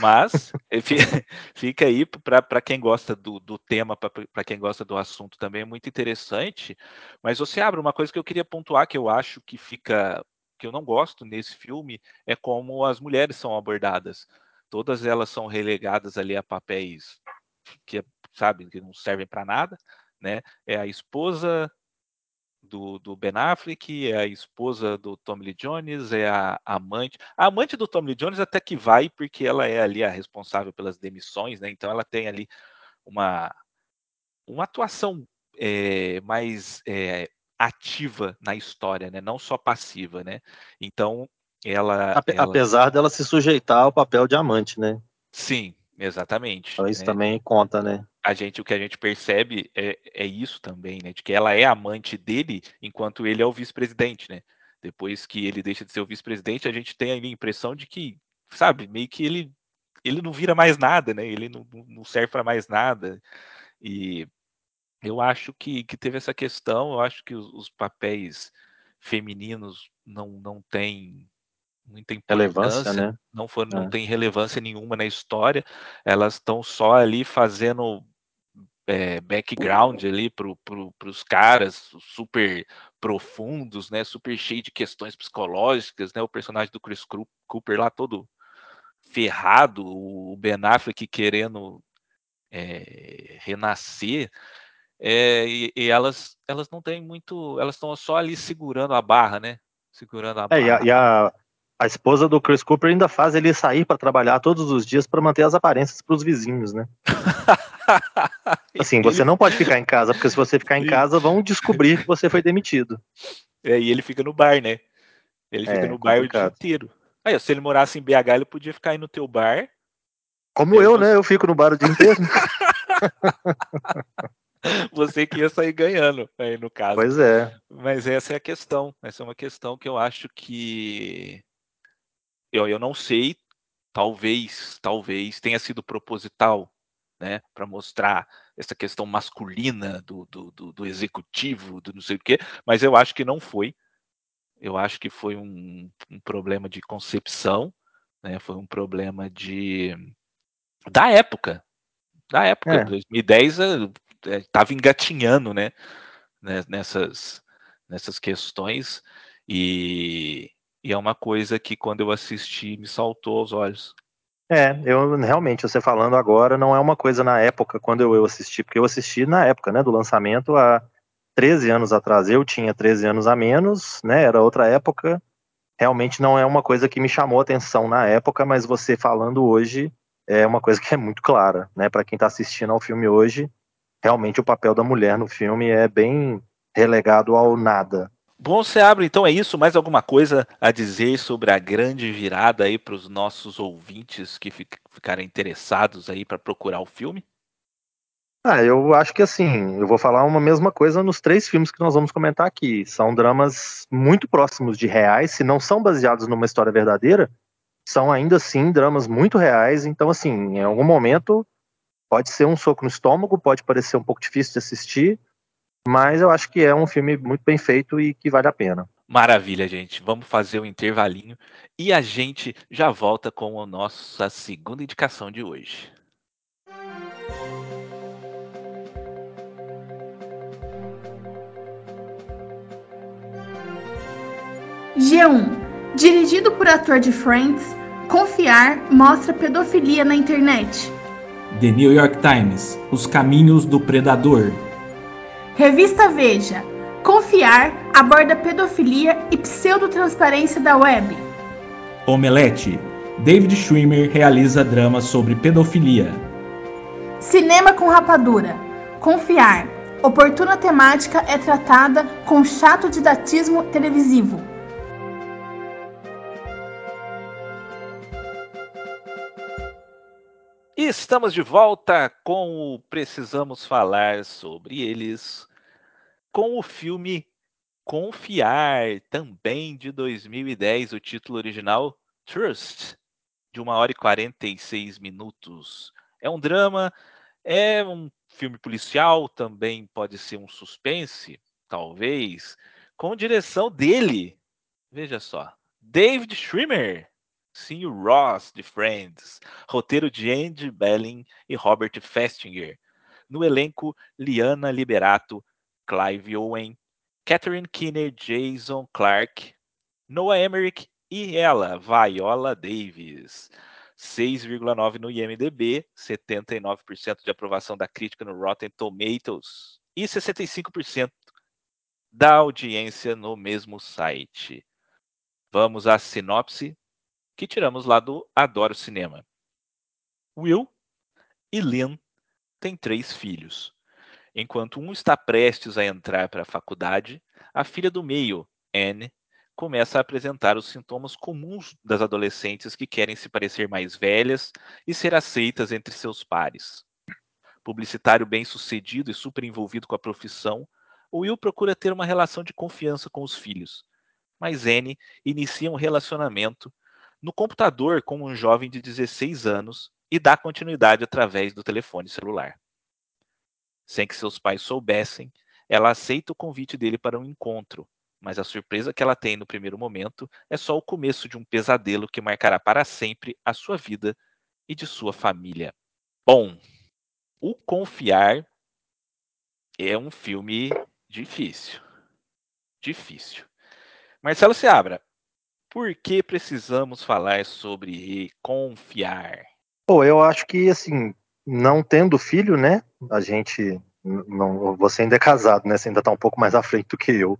mas fica aí para quem gosta do, do tema, para quem gosta do assunto também é muito interessante. Mas você abre uma coisa que eu queria pontuar que eu acho que fica que eu não gosto nesse filme é como as mulheres são abordadas. Todas elas são relegadas ali a papéis que sabe que não servem para nada, né? É a esposa do, do, Ben Affleck, é a esposa do Tommy Lee Jones, é a amante. A amante do Tommy Lee Jones até que vai, porque ela é ali a responsável pelas demissões, né? Então ela tem ali uma, uma atuação é, mais é, ativa na história, né? Não só passiva, né? Então ela, ela, apesar dela se sujeitar ao papel de amante, né? Sim, exatamente. Então isso né? também conta, né? A gente o que a gente percebe é, é isso também, né? De que ela é amante dele enquanto ele é o vice-presidente, né? Depois que ele deixa de ser o vice-presidente, a gente tem a impressão de que, sabe, meio que ele ele não vira mais nada, né? Ele não, não serve para mais nada. E eu acho que, que teve essa questão, eu acho que os, os papéis femininos não, não têm muita importância, né? não, for, não é. tem relevância nenhuma na história, elas estão só ali fazendo é, background ali para pro, os caras super profundos, né? Super cheio de questões psicológicas, né? O personagem do Chris Cooper lá todo ferrado, o Ben Affleck querendo é, renascer, é, e, e, elas elas não têm muito, elas estão só ali segurando a barra, né? Segurando a barra. É, e a, e a, a esposa do Chris Cooper ainda faz ele sair para trabalhar todos os dias para manter as aparências para os vizinhos, né? assim, você não pode ficar em casa, porque se você ficar em casa, vão descobrir que você foi demitido. É, e ele fica no bar, né? Ele fica é, no bar complicado. o dia inteiro. Aí, se ele morasse em BH, ele podia ficar aí no teu bar. Como eu, né? Eu fico no bar o dia inteiro. você que ia sair ganhando aí no caso. Pois é. Mas essa é a questão. Essa é uma questão que eu acho que eu, eu não sei, talvez, talvez tenha sido proposital, né, para mostrar essa questão masculina do, do, do, do, executivo, do não sei o quê, mas eu acho que não foi. Eu acho que foi um, um problema de concepção, né, foi um problema de da época, da época, é. 2010 estava engatinhando, né, né, nessas nessas questões e e é uma coisa que quando eu assisti me saltou aos olhos. É, eu realmente, você falando agora, não é uma coisa na época quando eu, eu assisti, porque eu assisti na época, né, do lançamento há 13 anos atrás. Eu tinha 13 anos a menos, né, era outra época. Realmente não é uma coisa que me chamou atenção na época, mas você falando hoje é uma coisa que é muito clara, né, para quem está assistindo ao filme hoje, realmente o papel da mulher no filme é bem relegado ao nada, Bom, você abre, então é isso. Mais alguma coisa a dizer sobre a grande virada aí para os nossos ouvintes que ficarem interessados aí para procurar o filme? Ah, eu acho que assim, eu vou falar uma mesma coisa nos três filmes que nós vamos comentar aqui. São dramas muito próximos de reais, se não são baseados numa história verdadeira, são ainda assim dramas muito reais. Então, assim, em algum momento pode ser um soco no estômago, pode parecer um pouco difícil de assistir, mas eu acho que é um filme muito bem feito e que vale a pena. Maravilha, gente. Vamos fazer um intervalinho e a gente já volta com a nossa segunda indicação de hoje. G1. Dirigido por ator de Friends, Confiar mostra pedofilia na internet. The New York Times. Os caminhos do predador. Revista Veja. Confiar aborda pedofilia e pseudotransparência da web. Omelete. David Schwimmer realiza drama sobre pedofilia. Cinema com rapadura. Confiar. Oportuna temática é tratada com chato didatismo televisivo. Estamos de volta com o Precisamos Falar sobre eles, com o filme Confiar, também de 2010, o título original Trust, de 1 hora e 46 minutos. É um drama, é um filme policial, também pode ser um suspense, talvez, com direção dele. Veja só, David Schwimmer, sim, Ross de Friends, roteiro de Andy Belling e Robert Festinger. No elenco, Liana Liberato, Clive Owen, Catherine Keener, Jason Clark, Noah Emmerich e ela, Viola Davis. 6,9 no IMDb, 79% de aprovação da crítica no Rotten Tomatoes e 65% da audiência no mesmo site. Vamos à sinopse que tiramos lá do Adoro Cinema. Will e Lynn têm três filhos. Enquanto um está prestes a entrar para a faculdade, a filha do meio, Anne, começa a apresentar os sintomas comuns das adolescentes que querem se parecer mais velhas e ser aceitas entre seus pares. Publicitário bem-sucedido e super envolvido com a profissão, Will procura ter uma relação de confiança com os filhos, mas Anne inicia um relacionamento no computador com um jovem de 16 anos e dá continuidade através do telefone celular. Sem que seus pais soubessem, ela aceita o convite dele para um encontro, mas a surpresa que ela tem no primeiro momento é só o começo de um pesadelo que marcará para sempre a sua vida e de sua família. Bom, o Confiar é um filme difícil. Difícil. Marcelo Seabra, por que precisamos falar sobre confiar? Pô, eu acho que assim, não tendo filho, né? A gente não, você ainda é casado, né? Você ainda tá um pouco mais à frente do que eu.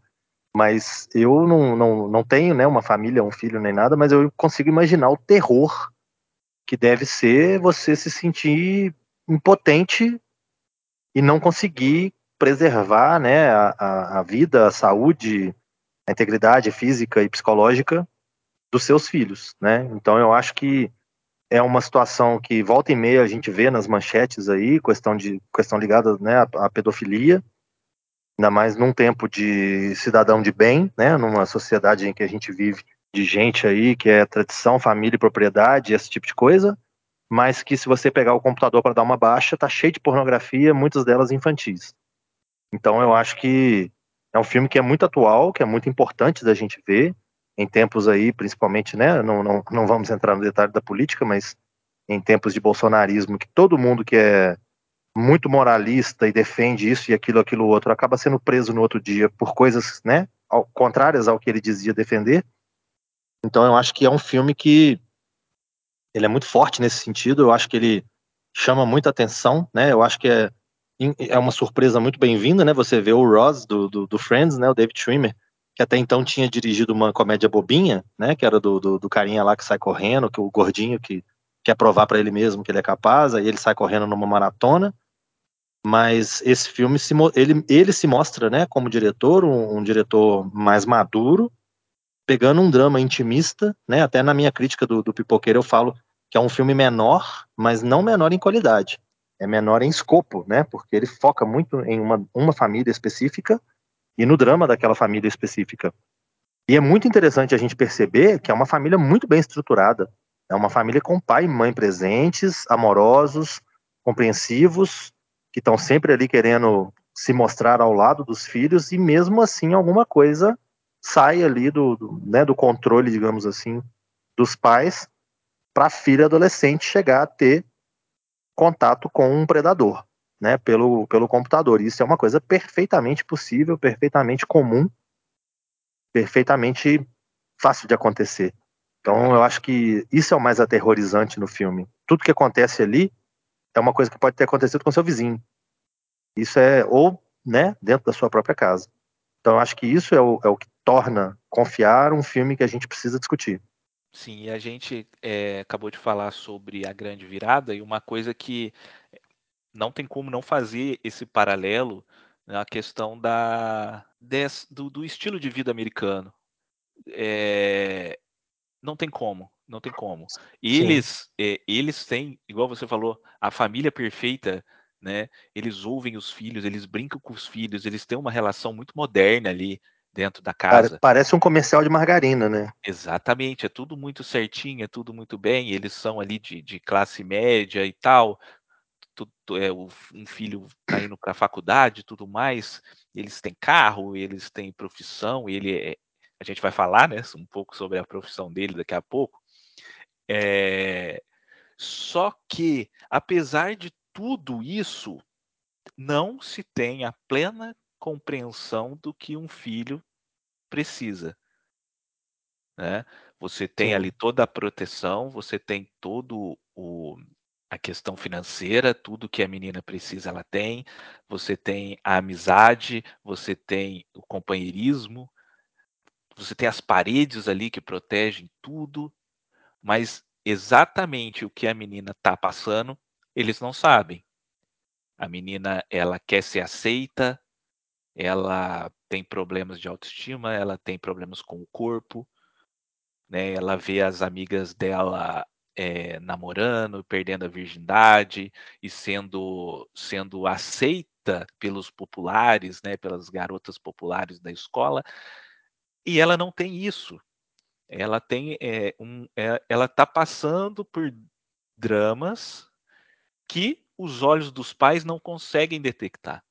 Mas eu não, não, não tenho né, uma família, um filho nem nada, mas eu consigo imaginar o terror que deve ser você se sentir impotente e não conseguir preservar né, a, a vida, a saúde, a integridade física e psicológica dos seus filhos. Né? Então eu acho que é uma situação que volta e meia a gente vê nas manchetes aí, questão, de, questão ligada né, à, à pedofilia, ainda mais num tempo de cidadão de bem, né, numa sociedade em que a gente vive de gente aí que é tradição, família e propriedade, esse tipo de coisa, mas que se você pegar o computador para dar uma baixa, tá cheio de pornografia, muitas delas infantis. Então eu acho que é um filme que é muito atual, que é muito importante da gente ver em tempos aí, principalmente, né, não, não, não vamos entrar no detalhe da política, mas em tempos de bolsonarismo, que todo mundo que é muito moralista e defende isso e aquilo, aquilo outro, acaba sendo preso no outro dia por coisas, né, ao, contrárias ao que ele dizia defender. Então eu acho que é um filme que ele é muito forte nesse sentido, eu acho que ele chama muita atenção, né, eu acho que é, é uma surpresa muito bem-vinda, né, você vê o Ross do, do, do, Friends, né, o David Schwimmer, que até então tinha dirigido uma comédia bobinha, né, que era do, do, do carinha lá que sai correndo, que o gordinho que quer provar para ele mesmo que ele é capaz, aí ele sai correndo numa maratona, mas esse filme se, ele, ele se mostra, né, como diretor, um, um, diretor mais maduro, pegando um drama intimista, né, até na minha crítica do, do Pipoqueiro eu falo que é um filme menor, mas não menor em qualidade, é menor em escopo, né, porque ele foca muito em uma, uma família específica e no drama daquela família específica. E é muito interessante a gente perceber que é uma família muito bem estruturada, é uma família com pai e mãe presentes, amorosos, compreensivos, que estão sempre ali querendo se mostrar ao lado dos filhos e mesmo assim alguma coisa sai ali do, do, né, do controle, digamos assim, dos pais para a filha adolescente chegar a ter contato com um predador, né, pelo, pelo computador. Isso é uma coisa perfeitamente possível, perfeitamente comum, perfeitamente fácil de acontecer. Então eu acho que isso é o mais aterrorizante no filme. Tudo que acontece ali é uma coisa que pode ter acontecido com seu vizinho. Isso é, ou, né, dentro da sua própria casa. Então, acho que isso é o, é o que torna confiar um filme que a gente precisa discutir. Sim, e a gente é, acabou de falar sobre a grande virada, e uma coisa que não tem como não fazer esse paralelo na questão da, des, do, do, estilo de vida americano. É, não tem como, não tem como. Eles, é, eles têm, igual você falou, a família perfeita, né? Eles ouvem os filhos, eles brincam com os filhos, eles têm uma relação muito moderna ali dentro da casa. Parece um comercial de margarina, né? Exatamente, é tudo muito certinho, é tudo muito bem. Eles são ali de, de classe média e tal. Tudo, é, um filho tá indo para a faculdade tudo mais. Eles têm carro, eles têm profissão. Ele é, a gente vai falar, né, um pouco sobre a profissão dele daqui a pouco. É, só que, apesar de tudo isso, não se tem a plena compreensão do que um filho precisa. Né? Você tem ali toda a proteção, você tem todo o a questão financeira, tudo que a menina precisa ela tem, você tem a amizade, você tem o companheirismo, você tem as paredes ali que protegem tudo, mas exatamente o que a menina está passando, eles não sabem. A menina, ela quer ser aceita, ela tem problemas de autoestima, ela tem problemas com o corpo, né? Ela vê as amigas dela é, namorando, perdendo a virgindade e sendo sendo aceita pelos populares, né? Pelas garotas populares da escola, e ela não tem isso. Ela tem é, um, é, ela está passando por dramas que os olhos dos pais não conseguem detectar.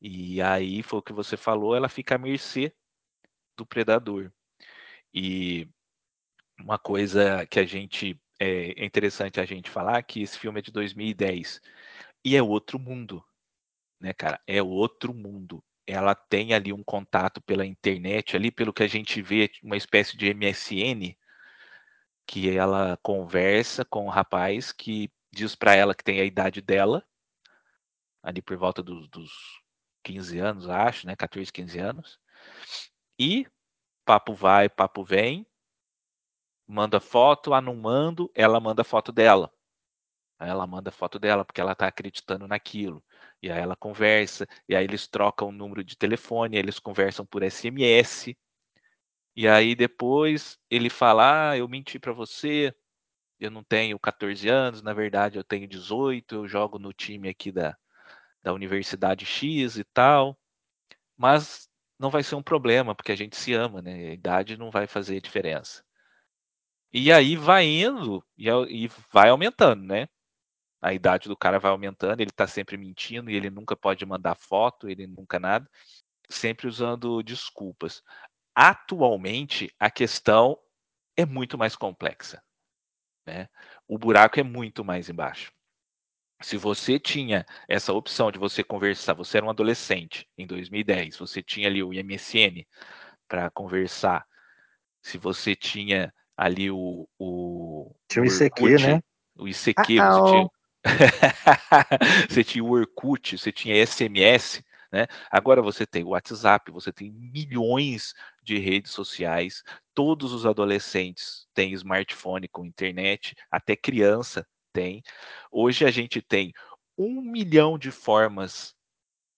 E aí foi o que você falou, ela fica à mercê do predador. E uma coisa que a gente é, interessante a gente falar que esse filme é de 2010 e é outro mundo, né, cara? É outro mundo. Ela tem ali um contato pela internet, ali pelo que a gente vê, uma espécie de MSN, que ela conversa com o um rapaz que diz para ela que tem a idade dela, ali por volta dos, dos 15 anos, acho, né? 14, 15 anos. E papo vai, papo vem. Manda foto, ah, não mando, ela manda foto dela. Aí ela manda foto dela porque ela está acreditando naquilo. E aí ela conversa, e aí eles trocam o número de telefone, eles conversam por SMS. E aí depois ele fala: ah, eu menti para você, eu não tenho 14 anos, na verdade eu tenho 18, eu jogo no time aqui da, da Universidade X e tal, mas não vai ser um problema, porque a gente se ama, né? A idade não vai fazer diferença. E aí vai indo e, e vai aumentando, né? A idade do cara vai aumentando, ele tá sempre mentindo e ele nunca pode mandar foto, ele nunca nada, sempre usando desculpas. Atualmente, a questão é muito mais complexa. Né? O buraco é muito mais embaixo. Se você tinha essa opção de você conversar, você era um adolescente em 2010, você tinha ali o MSN para conversar. Se você tinha ali o. o tinha o ICQ, Orkut, né? O ICQ, ah, você, tinha, você tinha o Orkut, você tinha SMS, né? Agora você tem o WhatsApp, você tem milhões de redes sociais, todos os adolescentes têm smartphone com internet, até criança tem. Hoje a gente tem um milhão de formas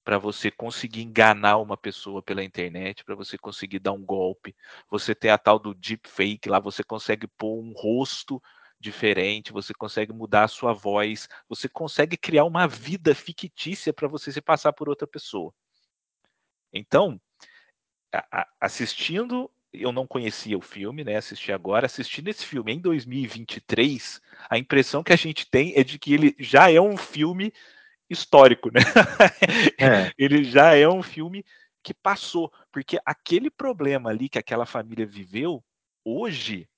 para você conseguir enganar uma pessoa pela internet, para você conseguir dar um golpe. Você tem a tal do deepfake, lá você consegue pôr um rosto diferente, você consegue mudar a sua voz, você consegue criar uma vida fictícia para você se passar por outra pessoa. Então, assistindo eu não conhecia o filme, né? Assisti agora. Assistindo esse filme em 2023, a impressão que a gente tem é de que ele já é um filme histórico, né? É. ele já é um filme que passou, porque aquele problema ali que aquela família viveu, hoje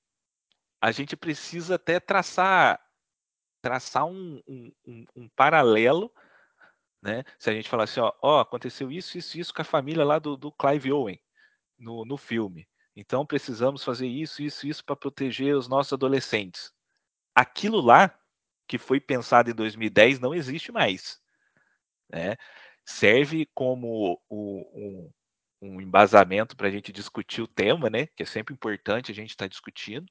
a gente precisa até traçar traçar um, um, um, um paralelo, né? Se a gente falar assim, ó, ó, aconteceu isso, isso, isso com a família lá do, do Clive Owen no, no filme. Então precisamos fazer isso, isso, isso para proteger os nossos adolescentes. Aquilo lá que foi pensado em 2010 não existe mais. Né? Serve como um, um embasamento para a gente discutir o tema, né? Que é sempre importante a gente estar tá discutindo,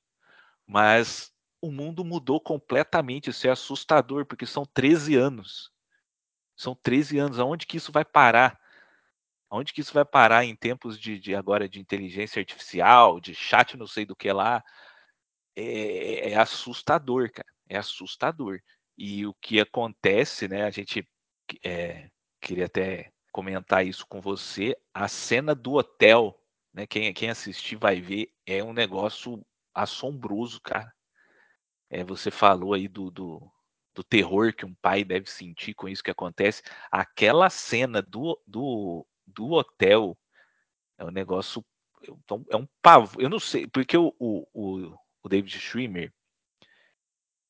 mas o mundo mudou completamente. Isso é assustador, porque são 13 anos São 13 anos. Aonde que isso vai parar? Aonde que isso vai parar em tempos de, de agora de inteligência artificial, de chat não sei do que lá? É, é assustador, cara. É assustador. E o que acontece, né? A gente é, queria até comentar isso com você. A cena do hotel, né? Quem, quem assistir vai ver, é um negócio assombroso, cara. É, você falou aí do, do, do, terror que um pai deve sentir com isso que acontece. Aquela cena do, do, do hotel é um negócio. É um pavor. Eu não sei, porque o, o, o David Schwimmer,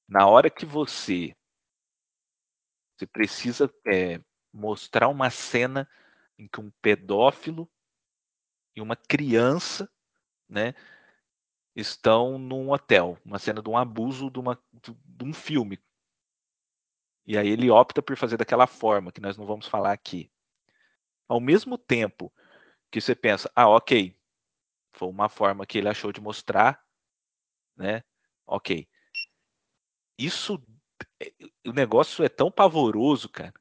na hora que você você precisa é, mostrar uma cena em que um pedófilo e uma criança, né, estão num hotel, uma cena de um abuso de, uma, de um filme. E aí ele opta por fazer daquela forma, que nós não vamos falar aqui. Ao mesmo tempo que você pensa, ah, ok, foi uma forma que ele achou de mostrar, né? Ok. Isso, o negócio é tão pavoroso, cara,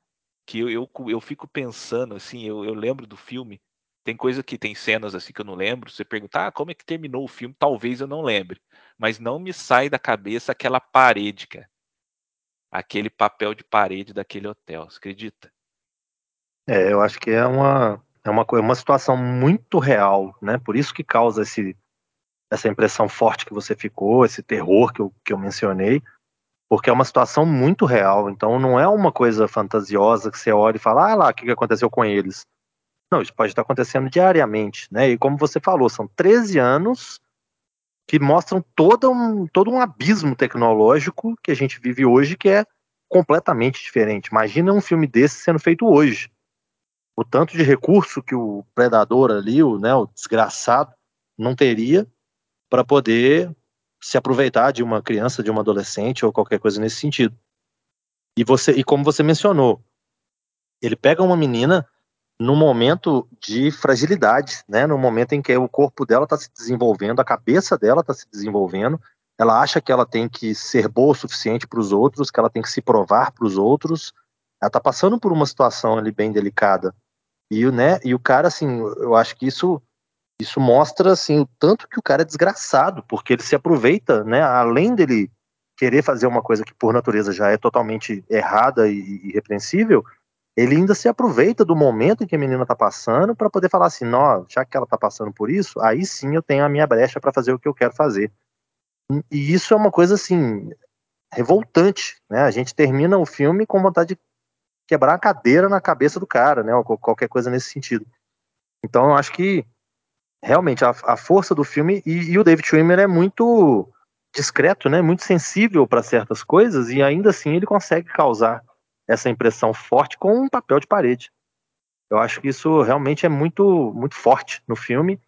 que eu, eu, eu fico pensando, assim, eu, eu lembro do filme, tem coisa que tem cenas assim que eu não lembro. Você perguntar ah, como é que terminou o filme, talvez eu não lembre. Mas não me sai da cabeça aquela parede, cara. Aquele papel de parede daquele hotel. Você acredita? É, eu acho que é uma, é uma, é uma situação muito real, né? Por isso que causa esse, essa impressão forte que você ficou, esse terror que eu, que eu mencionei, porque é uma situação muito real. Então não é uma coisa fantasiosa que você olha e fala, ah lá, o que aconteceu com eles? Não, isso pode estar acontecendo diariamente, né? E como você falou, são 13 anos que mostram todo um, todo um abismo tecnológico que a gente vive hoje que é completamente diferente. Imagina um filme desse sendo feito hoje. O tanto de recurso que o predador ali, o, né, o desgraçado, não teria para poder se aproveitar de uma criança, de uma adolescente ou qualquer coisa nesse sentido. E você, e como você mencionou, ele pega uma menina no momento de fragilidade, né? No momento em que o corpo dela está se desenvolvendo, a cabeça dela está se desenvolvendo, ela acha que ela tem que ser boa o suficiente para os outros, que ela tem que se provar para os outros. Ela está passando por uma situação ali bem delicada. E, né, e o cara, assim, eu acho que isso isso mostra assim o tanto que o cara é desgraçado, porque ele se aproveita, né? Além dele querer fazer uma coisa que por natureza já é totalmente errada e irrepreensível, ele ainda se aproveita do momento em que a menina tá passando para poder falar assim, não, já que ela tá passando por isso, aí sim eu tenho a minha brecha para fazer o que eu quero fazer. E isso é uma coisa assim revoltante, né? A gente termina o filme com vontade de quebrar a cadeira na cabeça do cara, né? Ou qualquer coisa nesse sentido. Então eu acho que realmente a, a força do filme e, e, o David Schwimmer é muito discreto, né? Muito sensível para certas coisas e ainda assim ele consegue causar essa impressão forte com um papel de parede. Eu acho que isso realmente é muito, muito forte no filme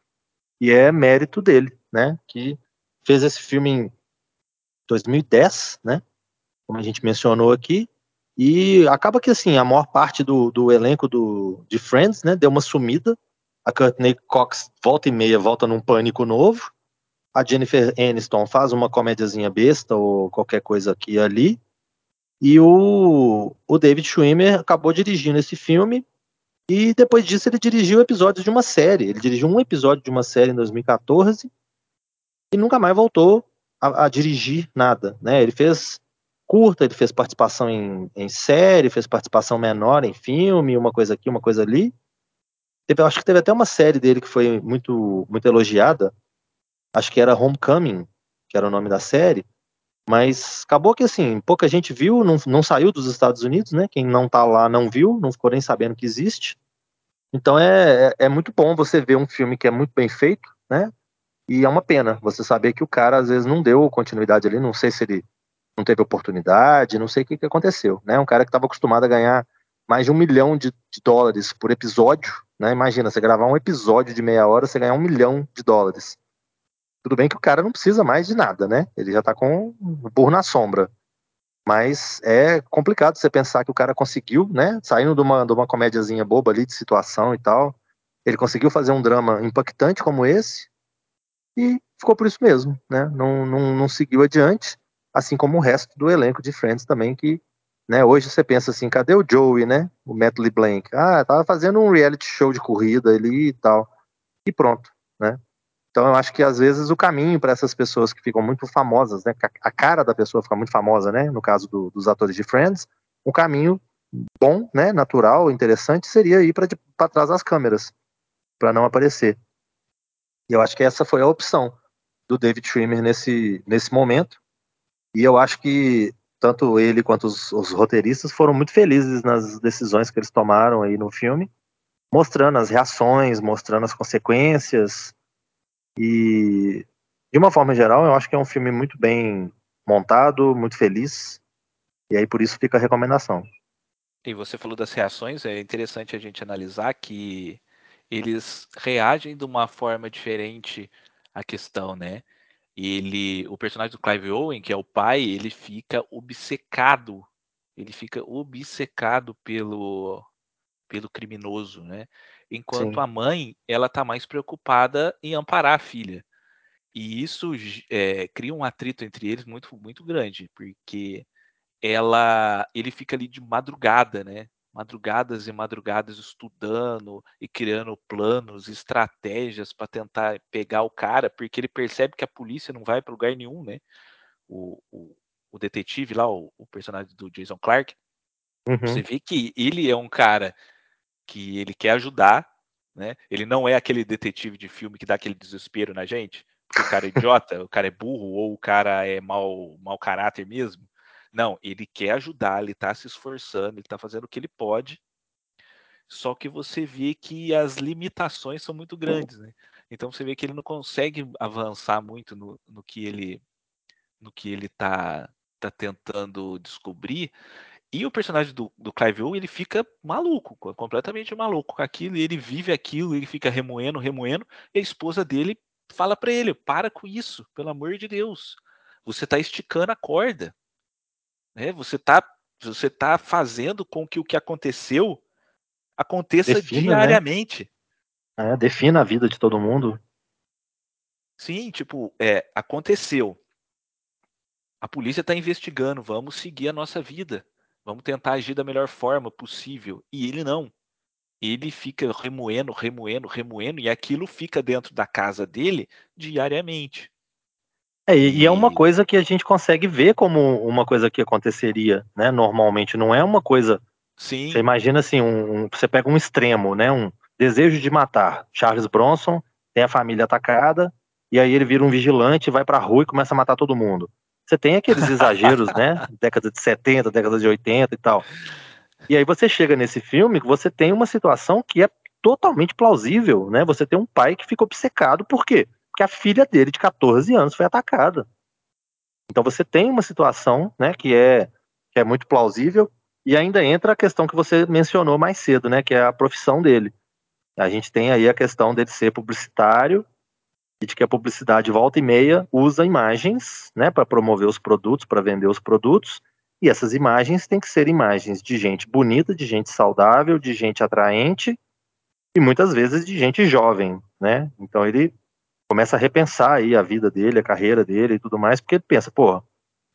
e é mérito dele, né? Que fez esse filme em 2010, né? Como a gente mencionou aqui. E acaba que assim, a maior parte do, do elenco do, de Friends, né, deu uma sumida. A Courtney Cox volta e meia, volta num pânico novo. A Jennifer Aniston faz uma comédiazinha besta ou qualquer coisa aqui e ali. E o, o David Schwimmer acabou dirigindo esse filme e depois disso ele dirigiu episódios de uma série. Ele dirigiu um episódio de uma série em 2014 e nunca mais voltou a, a dirigir nada. Né? Ele fez curta, ele fez participação em, em, série, fez participação menor em filme, uma coisa aqui, uma coisa ali. Teve, acho que teve até uma série dele que foi muito, muito elogiada. Acho que era Homecoming, que era o nome da série mas acabou que assim, pouca gente viu, não, não saiu dos Estados Unidos, né? Quem não tá lá não viu, não ficou nem sabendo que existe. Então é, é, é muito bom você ver um filme que é muito bem feito, né? E é uma pena você saber que o cara às vezes não deu continuidade ali, não sei se ele não teve oportunidade, não sei o que, que aconteceu, né? Um cara que estava acostumado a ganhar mais de um milhão de, de, dólares por episódio, né? Imagina, você gravar um episódio de meia hora, você ganhar um milhão de dólares. Tudo bem que o cara não precisa mais de nada, né? Ele já tá com o burro na sombra. Mas é complicado você pensar que o cara conseguiu, né? Saindo de uma, de uma comédiazinha boba ali de situação e tal. Ele conseguiu fazer um drama impactante como esse e ficou por isso mesmo, né? Não, não, não seguiu adiante, assim como o resto do elenco de Friends também, que Né? Hoje você pensa assim, cadê o Joey, né? O Matt LeBlanc. Ah, tava fazendo um reality show de corrida ali e tal. E pronto, né? Então eu acho que às vezes o caminho para essas pessoas que ficam muito famosas, né? A cara da pessoa fica muito famosa, né? No caso do, dos atores de Friends, um caminho bom, né? Natural, interessante seria ir para trás das câmeras para não aparecer. E eu acho que essa foi a opção do David Schwimmer nesse, nesse momento. E eu acho que tanto ele quanto os, os, roteiristas foram muito felizes nas decisões que eles tomaram aí no filme, mostrando as reações, mostrando as consequências. E, de uma forma geral, eu acho que é um filme muito bem montado, muito feliz. E aí por isso fica a recomendação. E você falou das reações, é interessante a gente analisar que eles reagem de uma forma diferente à questão, né? Ele, o personagem do Clive Owen, que é o pai, ele fica obcecado, ele fica obcecado pelo pelo criminoso, né? Enquanto Sim. a mãe, ela tá mais preocupada em amparar a filha. E isso é, cria um atrito entre eles muito muito grande, porque ela ele fica ali de madrugada, né? Madrugadas e madrugadas estudando e criando planos, estratégias para tentar pegar o cara, porque ele percebe que a polícia não vai para lugar nenhum, né? O, o, o detetive lá, o, o, personagem do Jason Clark, uhum. você vê que ele é um cara que ele quer ajudar, né? Ele não é aquele detetive de filme que dá aquele desespero na gente, o cara é idiota, o cara é burro ou o cara é mau, mau caráter mesmo. Não, ele quer ajudar, ele está se esforçando, ele está fazendo o que ele pode. Só que você vê que as limitações são muito grandes, né? Então você vê que ele não consegue avançar muito no, no que ele no que ele está tá tentando descobrir. E o personagem do, do Clive Owen, ele fica maluco, completamente maluco com aquilo, ele vive aquilo, ele fica remoendo, remoendo, e a esposa dele fala para ele: "Para com isso, pelo amor de Deus. Você está esticando a corda. Né? Você está você tá fazendo com que o que aconteceu aconteça defina, né? diariamente. Né? É, defina a vida de todo mundo. Sim, tipo, é, aconteceu. A polícia está investigando, vamos seguir a nossa vida. Vamos tentar agir da melhor forma possível. E ele não. Ele fica remoendo, remoendo, remoendo, e aquilo fica dentro da casa dele diariamente. É, e, e, é uma coisa que a gente consegue ver como uma coisa que aconteceria, né? Normalmente, não é uma coisa. Sim. Você imagina assim, um, um, você pega um extremo, né? Um desejo de matar. Charles Bronson tem a família atacada, e aí ele vira um vigilante, vai pra rua e começa a matar todo mundo. Você tem aqueles exageros, né? Década de 70, década de 80 e tal. E aí você chega nesse filme que você tem uma situação que é totalmente plausível, né? Você tem um pai que fica obcecado, por quê? Que a filha dele, de 14 anos, foi atacada. Então você tem uma situação né, que, é, que é muito plausível, e ainda entra a questão que você mencionou mais cedo, né, que é a profissão dele. A gente tem aí a questão dele ser publicitário e de que a publicidade volta e meia usa imagens né, para promover os produtos, para vender os produtos, e essas imagens têm que ser imagens de gente bonita, de gente saudável, de gente atraente e muitas vezes de gente jovem, né? Então ele começa a repensar aí a vida dele, a carreira dele e tudo mais, porque ele pensa, pô,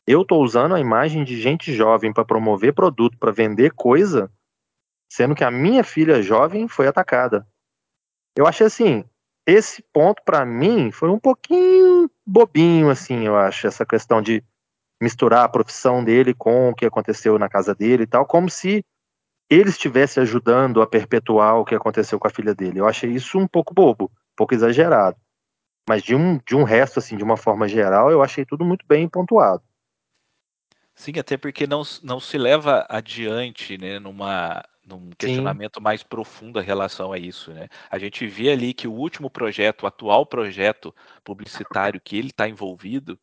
eu tô usando a imagem de gente jovem para promover produto, para vender coisa, sendo que a minha filha jovem foi atacada. Eu achei assim, esse ponto para mim foi um pouquinho bobinho assim, eu acho, essa questão de misturar a profissão dele com o que aconteceu na casa dele e tal, como se ele estivesse ajudando a perpetuar o que aconteceu com a filha dele. Eu achei isso um pouco bobo, um pouco exagerado. Mas de um, de um resto, assim, de uma forma geral, eu achei tudo muito bem pontuado. Sim, até porque não, não se leva adiante, né, numa, num questionamento Sim. mais profundo em relação a isso, né? A gente vê ali que o último projeto, o atual projeto publicitário que ele está envolvido,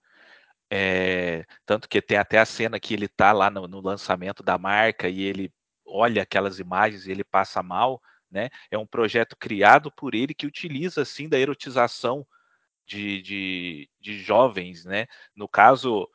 é, tanto que tem até a cena que ele está lá no, no, lançamento da marca e ele olha aquelas imagens e ele passa mal, né? É um projeto criado por ele que utiliza assim da erotização de, de, de jovens, né? No caso,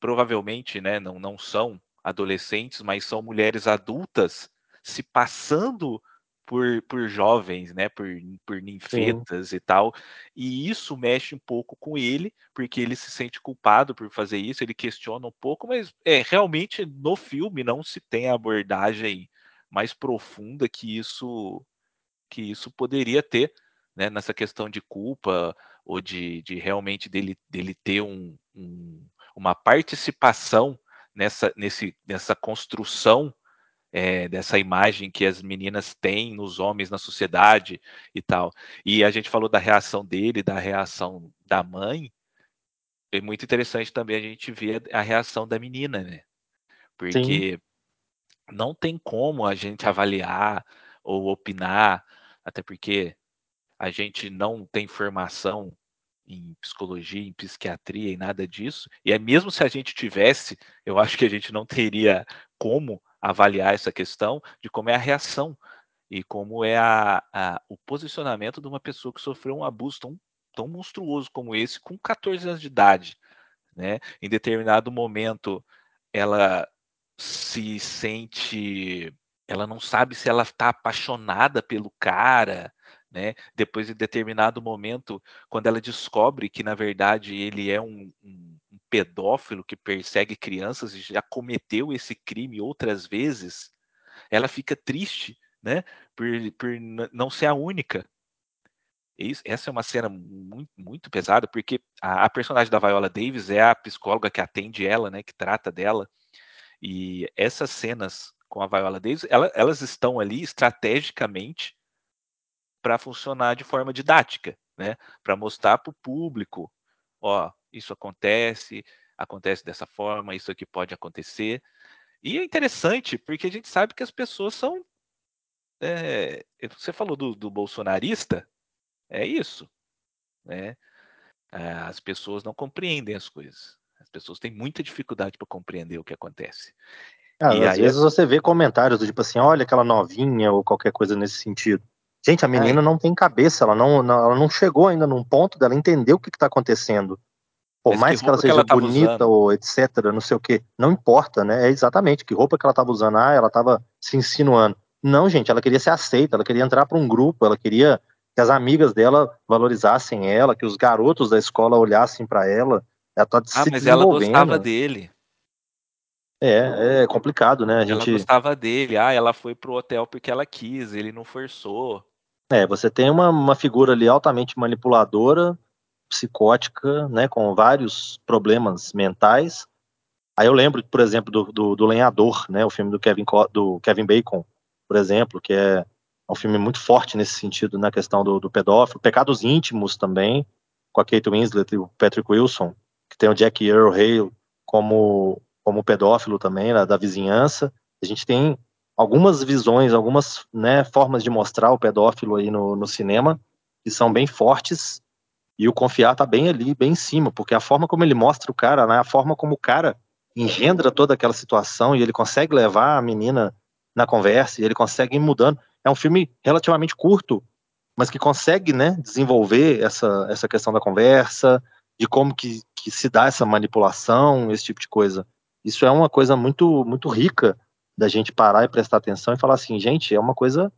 provavelmente, né, não, não são adolescentes, mas são mulheres adultas se passando por, por jovens, né? Por, por ninfetas Sim. e tal. E isso mexe um pouco com ele, porque ele se sente culpado por fazer isso, ele questiona um pouco, mas é realmente no filme não se tem a abordagem mais profunda que isso que isso poderia ter, né? Nessa questão de culpa ou de, de realmente dele, dele ter um, um uma participação nessa, nesse, nessa construção é, dessa imagem que as meninas têm nos homens na sociedade e tal. E a gente falou da reação dele, da reação da mãe. É muito interessante também a gente ver a reação da menina, né? Porque Sim. não tem como a gente avaliar ou opinar, até porque a gente não tem formação em psicologia, em psiquiatria e nada disso. E é mesmo se a gente tivesse, eu acho que a gente não teria como avaliar essa questão de como é a reação e como é a, a, o posicionamento de uma pessoa que sofreu um abuso tão, tão monstruoso como esse com 14 anos de idade. Né? Em determinado momento, ela se sente. Ela não sabe se ela está apaixonada pelo cara, né? Depois, em determinado momento, quando ela descobre que, na verdade, ele é um, um pedófilo que persegue crianças e já cometeu esse crime outras vezes, ela fica triste, né? Por, por não ser a única. Isso, essa é uma cena muito, muito pesada, porque a, a, personagem da Viola Davis é a psicóloga que atende ela, né? Que trata dela. E essas cenas com a Viola Davis, ela, elas estão ali estrategicamente para funcionar de forma didática, né? Para mostrar para o público, ó, isso acontece, acontece dessa forma, isso aqui pode acontecer. E é interessante, porque a gente sabe que as pessoas são. É, você falou do, do, bolsonarista, é isso. Né? É, as pessoas não compreendem as coisas. As pessoas têm muita dificuldade para compreender o que acontece. Ah, e às aí, vezes você vê comentários do tipo assim, olha aquela novinha ou qualquer coisa nesse sentido. Gente, a menina é. não tem cabeça, ela não, não, ela não chegou ainda num ponto dela entender o que está acontecendo. Por mais que, que ela seja que ela bonita usando? ou etc, não sei o que, não importa, né? É exatamente que roupa que ela estava usando. Ah, ela estava se insinuando. Não, gente, ela queria ser aceita, ela queria entrar para um grupo, ela queria que as amigas dela valorizassem ela, que os garotos da escola olhassem para ela. Ela tá ah, mas ela gostava dele. É, é complicado, né? A gente... Ela gostava dele. Ah, ela foi pro hotel porque ela quis, ele não forçou. É, você tem uma, uma figura ali altamente manipuladora, psicótica, né, com vários problemas mentais. Aí eu lembro, por exemplo, do, do, do Lenhador, né, o filme do Kevin, do Kevin Bacon, por exemplo, que é um filme muito forte nesse sentido, na questão do, do pedófilo. Pecados Íntimos também, com a Kate Winslet e o Patrick Wilson, que tem o Jack Earl Hale como, como pedófilo também, da vizinhança. A gente tem algumas visões, algumas né, formas de mostrar o pedófilo aí no, no cinema que são bem fortes e o confiar tá bem ali, bem em cima, porque a forma como ele mostra o cara, né, a forma como o cara engendra toda aquela situação e ele consegue levar a menina na conversa e ele consegue ir mudando. É um filme relativamente curto, mas que consegue, né, desenvolver essa, essa questão da conversa, de como que, que se dá essa manipulação, esse tipo de coisa. Isso é uma coisa muito muito rica da gente parar e prestar atenção e falar assim, gente, é uma coisa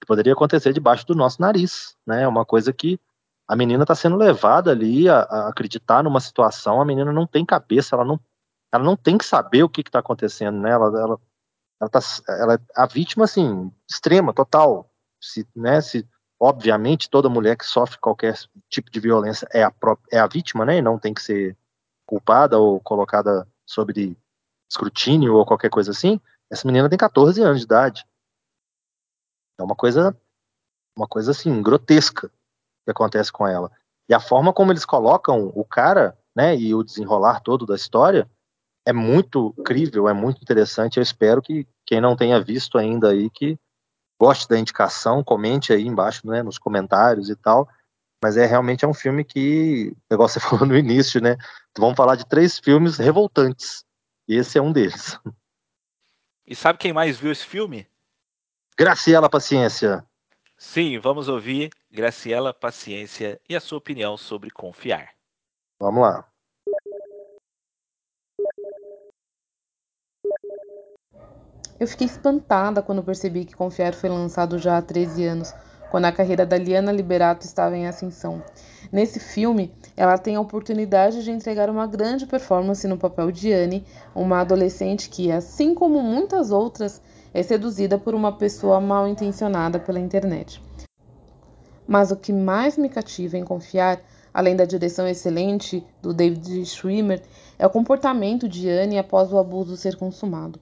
que poderia acontecer debaixo do nosso nariz, né? É uma coisa que a menina está sendo levada ali a, a, acreditar numa situação, a menina não tem cabeça, ela não, ela não tem que saber o que está acontecendo, né? Ela, ela, ela, tá, ela é a vítima, assim, extrema, total. Se, né, se, obviamente, toda mulher que sofre qualquer tipo de violência é a, própria, é a vítima, né? E não tem que ser culpada ou colocada sobre escrutínio ou qualquer coisa assim. Essa menina tem 14 anos de idade. É uma coisa, uma coisa assim, grotesca que acontece com ela. E a forma como eles colocam o cara, né, e o desenrolar todo da história é muito crível, é muito interessante. Eu espero que quem não tenha visto ainda aí que goste da indicação, comente aí embaixo, né, nos comentários e tal. Mas é realmente é um filme que, igual você falou no início, né? Vamos falar de três filmes revoltantes. E esse é um deles. E sabe quem mais viu esse filme? Graciela Paciência. Sim, vamos ouvir Graciela Paciência e a sua opinião sobre confiar. Vamos lá. Eu fiquei espantada quando percebi que Confiar foi lançado já há 13 anos, quando a carreira da Liana Liberato estava em ascensão. Nesse filme, ela tem a oportunidade de entregar uma grande performance no papel de Anne, uma adolescente que, assim como muitas outras, é seduzida por uma pessoa mal intencionada pela internet. Mas o que mais me cativa em Confiar, além da direção excelente do David Schwimmer, é o comportamento de Anne após o abuso ser consumado.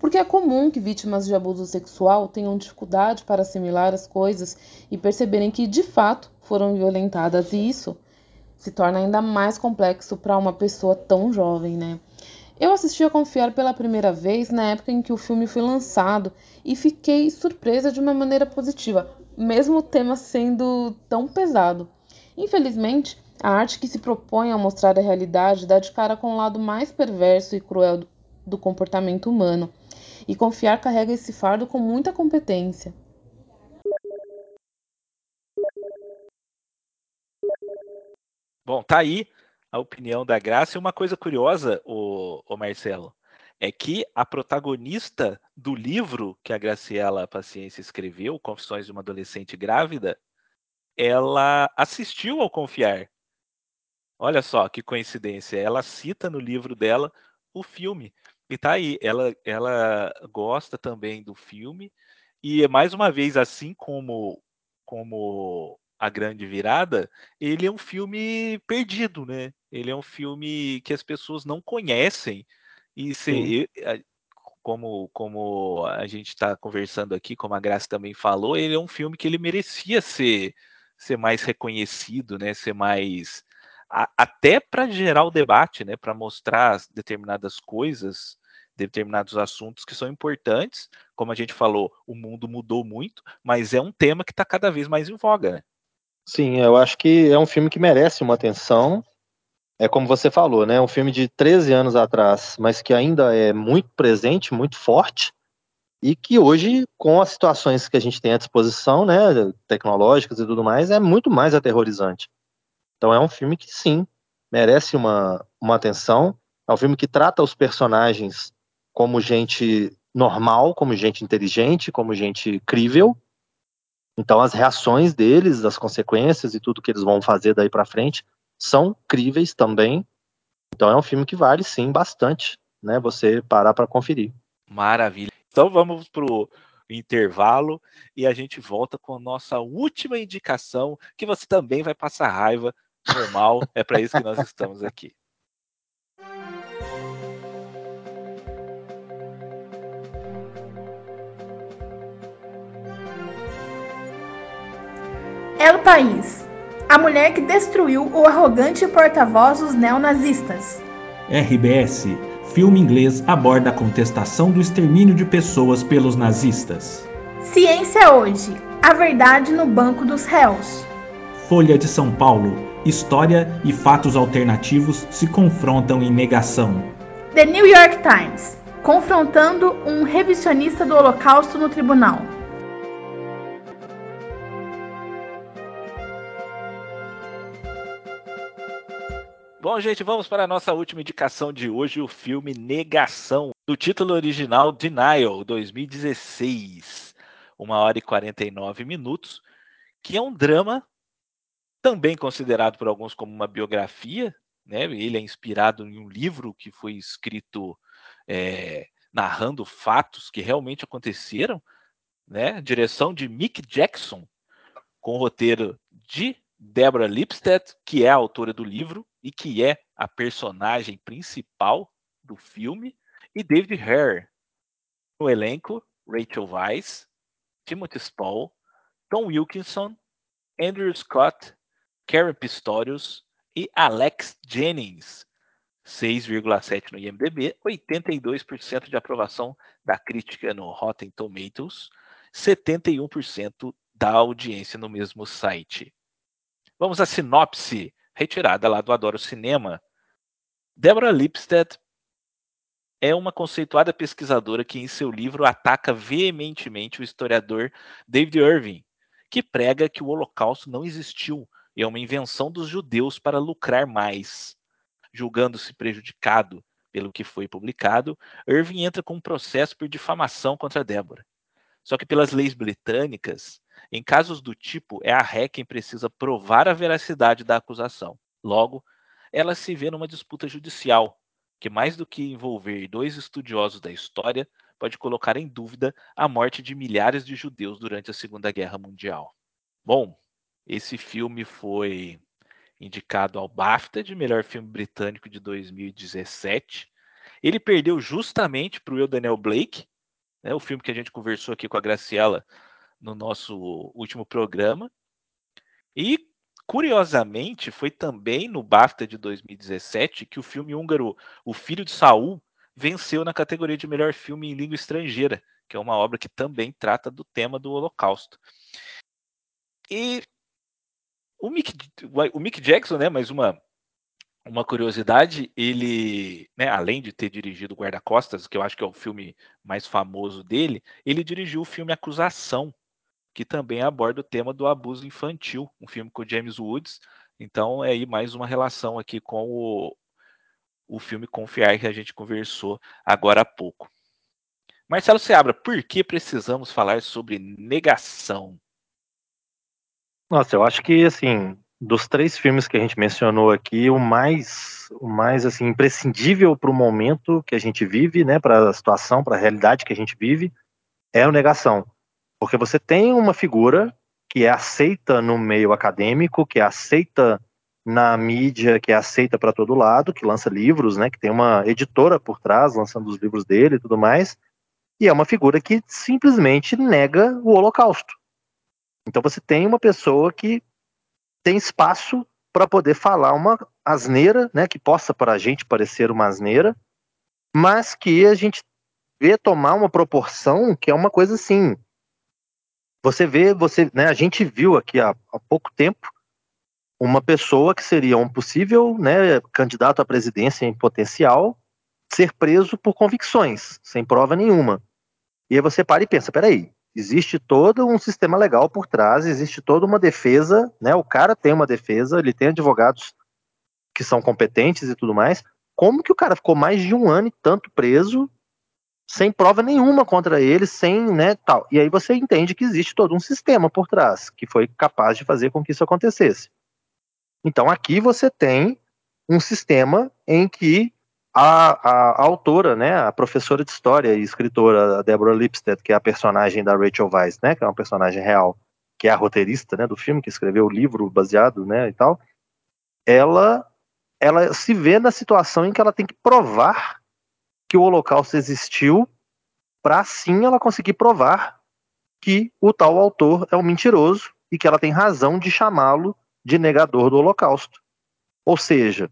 Porque é comum que vítimas de abuso sexual tenham dificuldade para assimilar as coisas e perceberem que de fato foram violentadas, e isso se torna ainda mais complexo para uma pessoa tão jovem, né? Eu assisti a Confiar pela primeira vez na época em que o filme foi lançado e fiquei surpresa de uma maneira positiva, mesmo o tema sendo tão pesado. Infelizmente, a arte que se propõe a mostrar a realidade dá de cara com o lado mais perverso e cruel do comportamento humano e confiar carrega esse fardo com muita competência. Bom, tá aí a opinião da Graça. E uma coisa curiosa, o, o Marcelo, é que a protagonista do livro que a Graciela Paciência escreveu, Confissões de uma Adolescente Grávida, ela assistiu ao Confiar. Olha só que coincidência. Ela cita no livro dela o filme. E tá aí, ela, ela gosta também do filme. E mais uma vez, assim como, como A Grande Virada, ele é um filme perdido, né? Ele é um filme que as pessoas não conhecem. E se, como, como a gente está conversando aqui, como a Graça também falou, ele é um filme que ele merecia ser, ser mais reconhecido, né? Ser mais até para gerar o debate, né, para mostrar determinadas coisas determinados assuntos que são importantes. Como a gente falou, o mundo mudou muito, mas é um tema que está cada vez mais em voga. Né? Sim, eu acho que é um filme que merece uma atenção. É como você falou, né? Um filme de 13 anos atrás, mas que ainda é muito presente, muito forte, e que hoje, com as situações que a gente tem à disposição, né, tecnológicas e tudo mais, é muito mais aterrorizante. Então é um filme que sim merece uma, uma atenção. É um filme que trata os personagens como gente normal, como gente inteligente, como gente crível. Então as reações deles, as consequências e tudo que eles vão fazer daí para frente são críveis também. Então é um filme que vale sim bastante, né? Você parar para conferir. Maravilha. Então vamos pro intervalo e a gente volta com a nossa última indicação, que você também vai passar raiva, normal, é para isso que nós estamos aqui. El País A mulher que destruiu o arrogante porta-voz dos neonazistas. RBS Filme inglês aborda a contestação do extermínio de pessoas pelos nazistas. Ciência Hoje A verdade no banco dos réus. Folha de São Paulo História e fatos alternativos se confrontam em negação. The New York Times Confrontando um revisionista do Holocausto no tribunal. Bom, gente, vamos para a nossa última indicação de hoje, o filme Negação, do título original Denial, 2016. Uma hora e 49 minutos, que é um drama também considerado por alguns como uma biografia, né? Ele é inspirado em um livro que foi escrito é, narrando fatos que realmente aconteceram, né? Direção de Mick Jackson, com roteiro de Deborah Lipstadt, que é a autora do livro e que é a personagem principal do filme, e David Hare. No elenco, Rachel Weisz, Timothy Spall, Tom Wilkinson, Andrew Scott, Karen Pistorius e Alex Jennings. 6,7 no IMDb, 82% de aprovação da crítica no Rotten Tomatoes, 71% da audiência no mesmo site. Vamos à sinopse retirada lá do Adoro Cinema. Deborah Lipstadt é uma conceituada pesquisadora que, em seu livro, ataca veementemente o historiador David Irving, que prega que o Holocausto não existiu e é uma invenção dos judeus para lucrar mais. Julgando-se prejudicado Pelo que foi publicado, Irving entra com um processo por difamação contra Débora. Só que pelas leis britânicas, em casos do tipo, é a ré quem precisa provar a veracidade da acusação. Logo, ela se vê numa disputa judicial, que mais do que envolver dois estudiosos da história, pode colocar em dúvida a morte de milhares de judeus durante a Segunda Guerra Mundial. Bom, esse filme foi indicado ao BAFTA de melhor filme britânico de 2017. Ele perdeu justamente para o Daniel Blake, né, o filme que a gente conversou aqui com a Graciela no nosso último programa. E curiosamente, foi também no BAFTA de 2017 que o filme húngaro O Filho de Saul venceu na categoria de melhor filme em língua estrangeira, que é uma obra que também trata do tema do Holocausto. E o Mick, o Mick Jackson, né, mais uma uma curiosidade, ele, né, além de ter dirigido Guarda-Costas, que eu acho que é o filme mais famoso dele, ele dirigiu o filme Acusação, que também aborda o tema do abuso infantil, um filme com James Woods. Então é aí mais uma relação aqui com o, o filme Confiar que a gente conversou agora há pouco. Marcelo Seabra, por que precisamos falar sobre negação? Nossa, eu acho que assim, dos três filmes que a gente mencionou aqui, o mais, o mais assim imprescindível para o momento que a gente vive, né, para a situação, para a realidade que a gente vive, é o Negação. Porque você tem uma figura que é aceita no meio acadêmico, que é aceita na mídia, que é aceita para todo lado, que lança livros, né, que tem uma editora por trás lançando os livros dele e tudo mais, e é uma figura que simplesmente nega o Holocausto. Então você tem uma pessoa que tem espaço para poder falar uma asneira, né, que possa para a gente parecer uma asneira, mas que a gente vê tomar uma proporção que é uma coisa assim. Você vê, você, né, a gente viu aqui há, há pouco tempo uma pessoa que seria um possível, né, candidato à presidência em potencial ser preso por convicções, sem prova nenhuma. E aí você para e pensa, peraí, existe todo um sistema legal por trás, existe toda uma defesa, né? O cara tem uma defesa, ele tem advogados que são competentes e tudo mais. Como que o cara ficou mais de um ano e tanto preso, sem prova nenhuma contra ele, sem, né, tal. E aí você entende que existe todo um sistema por trás que foi capaz de fazer com que isso acontecesse. Então aqui você tem um sistema em que a, a, a, autora, né, a professora de história e escritora Deborah Lipstead, que é a personagem da Rachel Weisz, né, que é uma personagem real, que é a roteirista, né, do filme, que escreveu o livro baseado, né, e tal, ela, ela se vê na situação em que ela tem que provar que o Holocausto existiu, para assim ela conseguir provar que o tal autor é um mentiroso e que ela tem razão de chamá-lo de negador do Holocausto. Ou seja,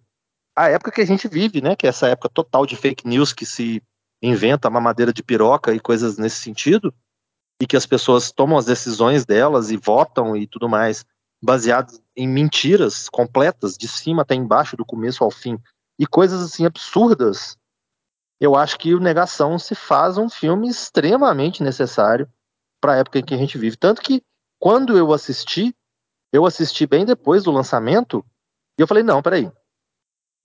a época que a gente vive, né? Que é essa época total de fake news que se inventa mamadeira de piroca e coisas nesse sentido, e que as pessoas tomam as decisões delas e votam e tudo mais, baseado em mentiras completas, de cima até embaixo, do começo ao fim, e coisas assim absurdas. Eu acho que o Negação se faz um filme extremamente necessário para a época em que a gente vive. Tanto que, quando eu assisti, eu assisti bem depois do lançamento, e eu falei: não, peraí,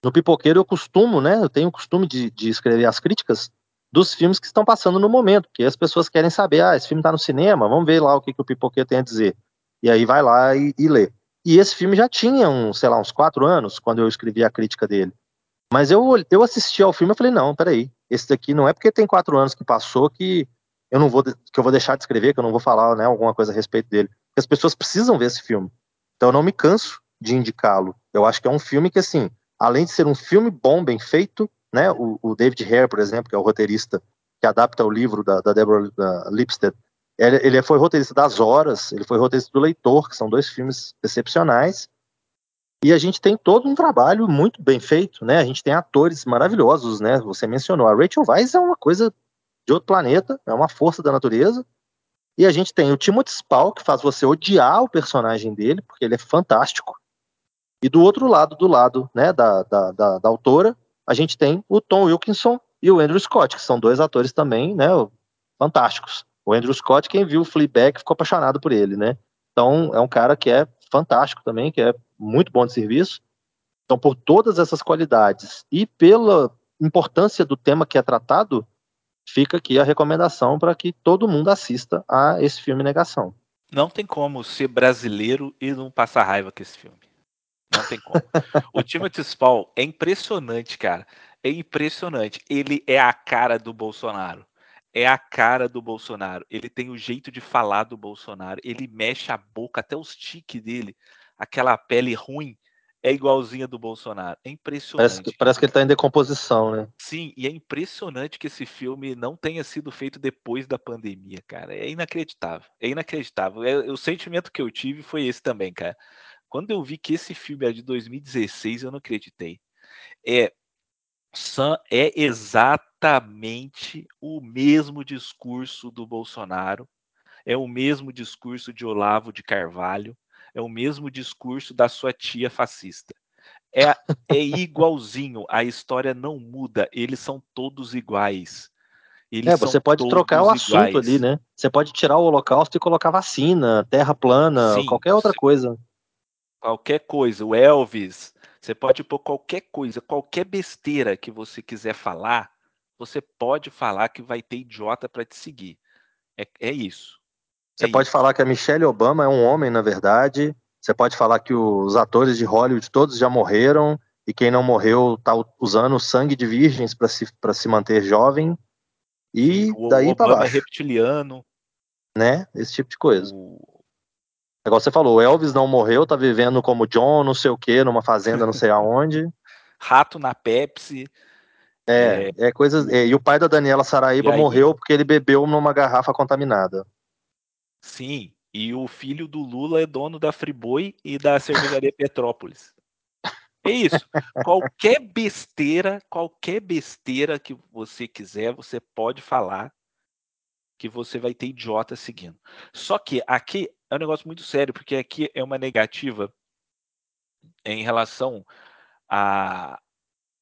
no Pipoqueiro eu costumo, né? Eu tenho o costume de, de escrever as críticas dos filmes que estão passando no momento, porque as pessoas querem saber, ah, esse filme está no cinema, vamos ver lá o que, que o Pipoqueiro tem a dizer. E aí vai lá e, e lê. E esse filme já tinha, um, sei lá, uns quatro anos, quando eu escrevi a crítica dele. Mas eu, eu assisti ao filme e falei, não, peraí, esse daqui não é porque tem quatro anos que passou que eu não vou, que eu vou deixar de escrever, que eu não vou falar né, alguma coisa a respeito dele. Porque as pessoas precisam ver esse filme. Então eu não me canso de indicá-lo. Eu acho que é um filme que, assim, além de ser um filme bom, bem feito, né, o, o David Hare, por exemplo, que é o roteirista que adapta o livro da, da Deborah da Lipstead, ele, ele, foi roteirista das Horas, ele foi roteirista do Leitor, que são dois filmes excepcionais, e a gente tem todo um trabalho muito bem feito, né, a gente tem atores maravilhosos, né, você mencionou, a Rachel Weisz é uma coisa de outro planeta, é uma força da natureza, e a gente tem o Timothy Spall, que faz você odiar o personagem dele, porque ele é fantástico, e do outro lado, do lado né, da, da, da, da autora, a gente tem o Tom Wilkinson e o Andrew Scott, que são dois atores também né, fantásticos. O Andrew Scott, quem viu o Fleabag, ficou apaixonado por ele, né? Então, é um cara que é fantástico também, que é muito bom de serviço. Então, por todas essas qualidades e pela importância do tema que é tratado, fica aqui a recomendação para que todo mundo assista a esse filme Negação. Não tem como ser brasileiro e não passar raiva com esse filme. Não tem como. o Timothy Spall é impressionante, cara. É impressionante. Ele é a cara do Bolsonaro. É a cara do Bolsonaro. Ele tem o jeito de falar do Bolsonaro. Ele mexe a boca, até os tiques dele, aquela pele ruim é igualzinha do Bolsonaro. É impressionante. Parece que, parece que ele está em decomposição, né? Sim, e é impressionante que esse filme não tenha sido feito depois da pandemia, cara. É inacreditável. É inacreditável. É, o sentimento que eu tive foi esse também, cara. Quando eu vi que esse filme é de 2016, eu não acreditei. É, é exatamente o mesmo discurso do Bolsonaro, é o mesmo discurso de Olavo de Carvalho, é o mesmo discurso da sua tia fascista. É, é igualzinho, a história não muda, eles são todos iguais. Eles é, você pode trocar o assunto iguais. ali, né? Você pode tirar o holocausto e colocar vacina, terra plana, Sim, qualquer outra coisa. Qualquer coisa, o Elvis, você pode pôr qualquer coisa, qualquer besteira que você quiser falar, você pode falar que vai ter idiota para te seguir. É, é isso. Você é pode falar que a Michelle Obama é um homem, na verdade. Você pode falar que os atores de Hollywood todos já morreram e quem não morreu está usando sangue de virgens para se, se manter jovem. E o daí para é baixo. é reptiliano. Né? Esse tipo de coisa. O... Igual você falou, o Elvis não morreu, tá vivendo como John, não sei o que, numa fazenda não sei aonde. Rato na Pepsi. É, é, é coisas. É, e o pai da Daniela Saraíba morreu porque ele bebeu numa garrafa contaminada. Sim, e o filho do Lula é dono da Friboi e da cervejaria Petrópolis. É isso. Qualquer besteira, qualquer besteira que você quiser, você pode falar que você vai ter idiota seguindo. Só que aqui é um negócio muito sério, porque aqui é uma negativa em relação a,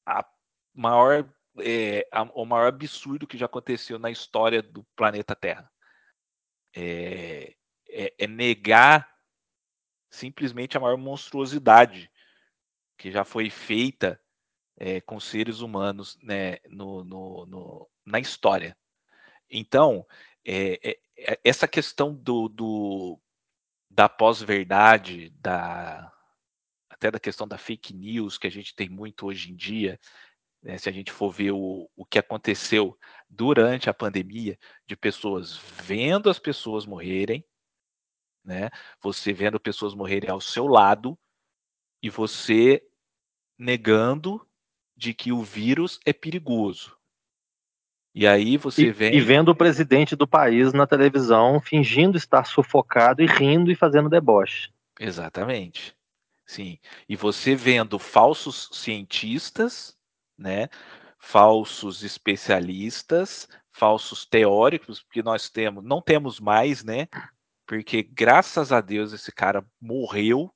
a maior, é, a, o maior absurdo que já aconteceu na história do planeta Terra é, é, é negar simplesmente a maior monstruosidade que já foi feita é, com seres humanos né, no, no, no, na história. Então, é, é, essa questão do, do da pós-verdade, da, até da questão da fake news que a gente tem muito hoje em dia, né, se a gente for ver o, o que aconteceu durante a pandemia, de pessoas vendo as pessoas morrerem, né, você vendo pessoas morrerem ao seu lado e você negando de que o vírus é perigoso. E aí você e, vem. E vendo o presidente do país na televisão fingindo estar sufocado e rindo e fazendo deboche. Exatamente. Sim. E você vendo falsos cientistas né? Falsos especialistas, falsos teóricos, porque nós temos, não temos mais, né? Porque graças a Deus esse cara morreu.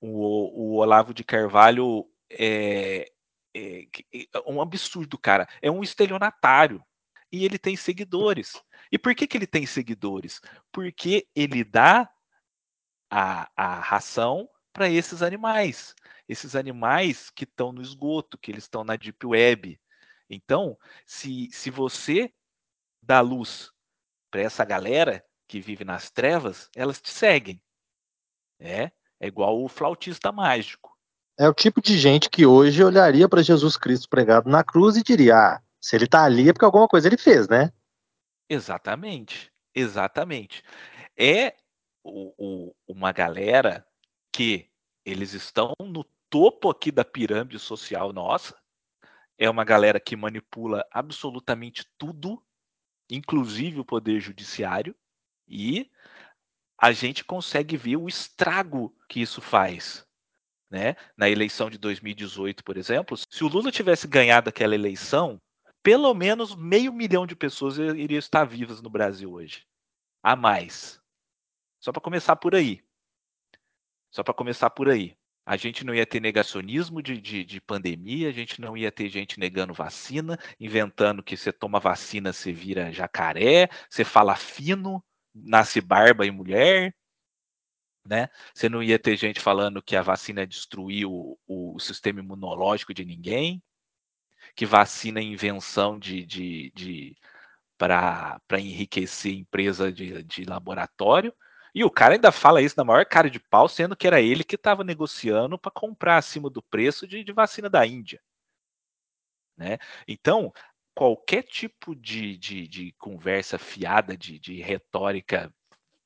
O, o Olavo de Carvalho é, é, é um absurdo, cara. É um estelionatário. E ele tem seguidores. E por que, que ele tem seguidores? Porque ele dá a, a ração para esses animais esses animais que estão no esgoto, que eles estão na deep web. Então, se, se você dá luz para essa galera que vive nas trevas, elas te seguem. É, é igual o flautista mágico. É o tipo de gente que hoje olharia para Jesus Cristo pregado na cruz e diria: ah, se ele está ali é porque alguma coisa ele fez, né? Exatamente, exatamente. É o, o, uma galera que eles estão no topo aqui da pirâmide social nossa. É uma galera que manipula absolutamente tudo, inclusive o poder judiciário, e a gente consegue ver o estrago que isso faz. Né? Na eleição de 2018, por exemplo, se o Lula tivesse ganhado aquela eleição, pelo menos meio milhão de pessoas iriam estar vivas no Brasil hoje. A mais. Só para começar por aí. Só para começar por aí a gente não ia ter negacionismo de, de, de, pandemia, a gente não ia ter gente negando vacina, inventando que você toma vacina, você vira jacaré, você fala fino, nasce barba e mulher, né? Você não ia ter gente falando que a vacina destruiu o, o sistema imunológico de ninguém. que vacina é invenção de, de, de para enriquecer empresa de, de laboratório. E o cara ainda fala isso na maior cara de pau, sendo que era ele que estava negociando para comprar acima do preço de, de, vacina da Índia. Né? Então, qualquer tipo de, de, de conversa fiada, de, de retórica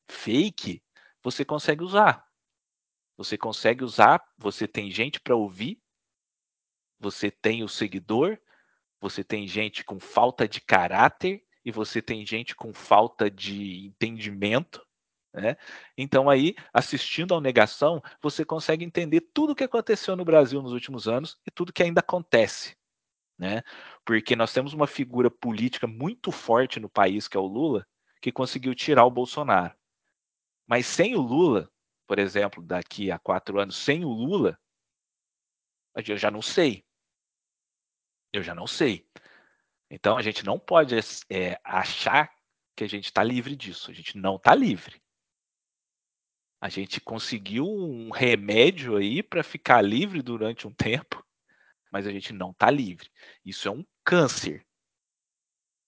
fake, você consegue usar. Você consegue usar, você tem gente para ouvir, você tem o seguidor, você tem gente com falta de caráter e você tem gente com falta de entendimento. Né? Então, aí, assistindo ao Negação, você consegue entender tudo o que aconteceu no Brasil nos últimos anos e tudo que ainda acontece. Né? Porque nós temos uma figura política muito forte no país, que é o Lula, que conseguiu tirar o Bolsonaro. Mas sem o Lula, por exemplo, daqui a quatro anos, sem o Lula, eu já não sei. Eu já não sei. Então a gente não pode é, achar que a gente está livre disso. A gente não está livre. A gente conseguiu um remédio aí para ficar livre durante um tempo, mas a gente não está livre. Isso é um câncer.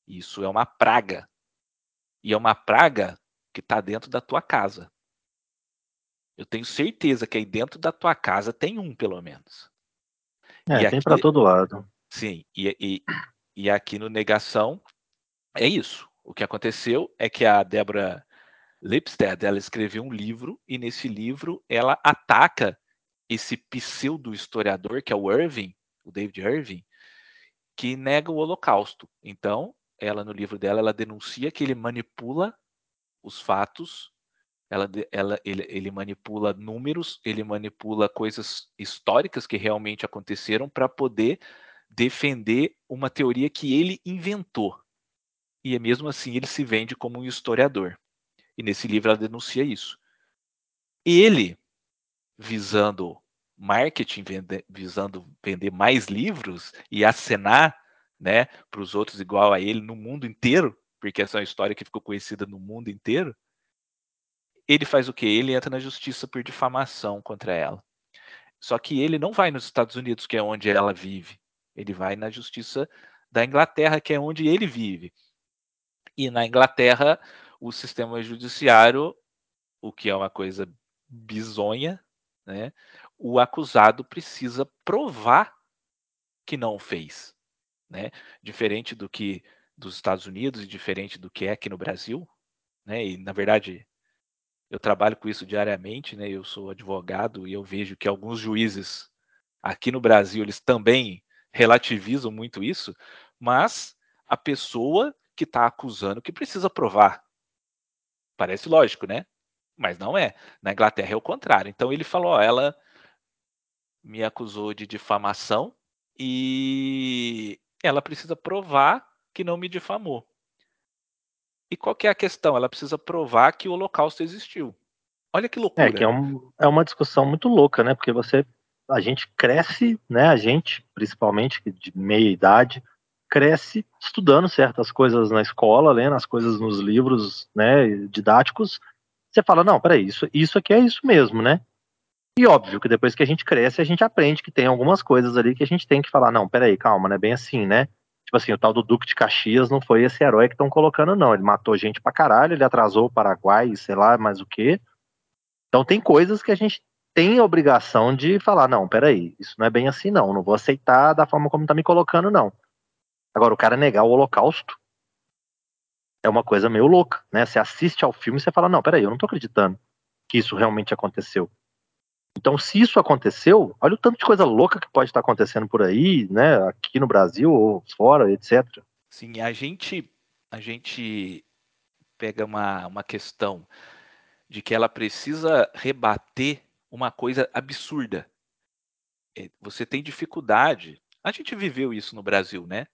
Isso é uma praga. E é uma praga que está dentro da tua casa. Eu tenho certeza que aí dentro da tua casa tem um, pelo menos. É, e tem para todo lado. Sim, e, e, e aqui no Negação é isso. O que aconteceu é que a Débora Lipstead ela escreveu um livro e nesse livro ela ataca esse pseudo-historiador que é o Irving, o David Irving, que nega o Holocausto. Então, ela no livro dela ela denuncia que ele manipula os fatos, ela, ela, ele, ele manipula números, ele manipula coisas históricas que realmente aconteceram para poder defender uma teoria que ele inventou. E mesmo assim ele se vende como um historiador. E nesse livro ela denuncia isso. Ele, visando marketing, vende, visando vender mais livros e acenar né, para os outros igual a ele no mundo inteiro, porque essa é uma história que ficou conhecida no mundo inteiro, ele faz o que? Ele entra na justiça por difamação contra ela. Só que ele não vai nos Estados Unidos, que é onde ela vive. Ele vai na justiça da Inglaterra, que é onde ele vive. E na Inglaterra, o sistema judiciário, o que é uma coisa bizonha, né? O acusado precisa provar que não fez, né? Diferente do que dos Estados Unidos e diferente do que é aqui no Brasil, né? E na verdade eu trabalho com isso diariamente, né? Eu sou advogado e eu vejo que alguns juízes aqui no Brasil eles também relativizam muito isso, mas a pessoa que está acusando que precisa provar. Parece lógico, né? Mas não é. Na Inglaterra é o contrário. Então ele falou: ó, ela me acusou de difamação e ela precisa provar que não me difamou. E qual que é a questão? Ela precisa provar que o Holocausto existiu. Olha que loucura. É que é, um, é uma discussão muito louca, né? Porque você a gente cresce, né? A gente, principalmente de meia idade, cresce estudando certas coisas na escola, lendo as coisas nos livros, né? Didáticos. Você fala, não, peraí, isso, isso aqui é isso mesmo, né? E óbvio que depois que a gente cresce, a gente aprende que tem algumas coisas ali que a gente tem que falar, não, peraí, calma, não é bem assim, né? Tipo assim, o tal do Duque de Caxias não foi esse herói que estão colocando, não. Ele matou gente pra caralho, ele atrasou o Paraguai, sei lá, mais o quê. Então tem coisas que a gente tem a obrigação de falar, não, peraí, isso não é bem assim não, não vou aceitar da forma como tá me colocando não. Agora, o cara negar o holocausto é uma coisa meio louca, né? Você assiste ao filme e você fala, não, peraí, eu não tô acreditando que isso realmente aconteceu. Então, se isso aconteceu, olha o tanto de coisa louca que pode estar acontecendo por aí, né? Aqui no Brasil ou fora, etc. Sim, a gente, a gente pega uma, uma questão de que ela precisa rebater uma coisa absurda. É, você tem dificuldade. A gente viveu isso no Brasil, né?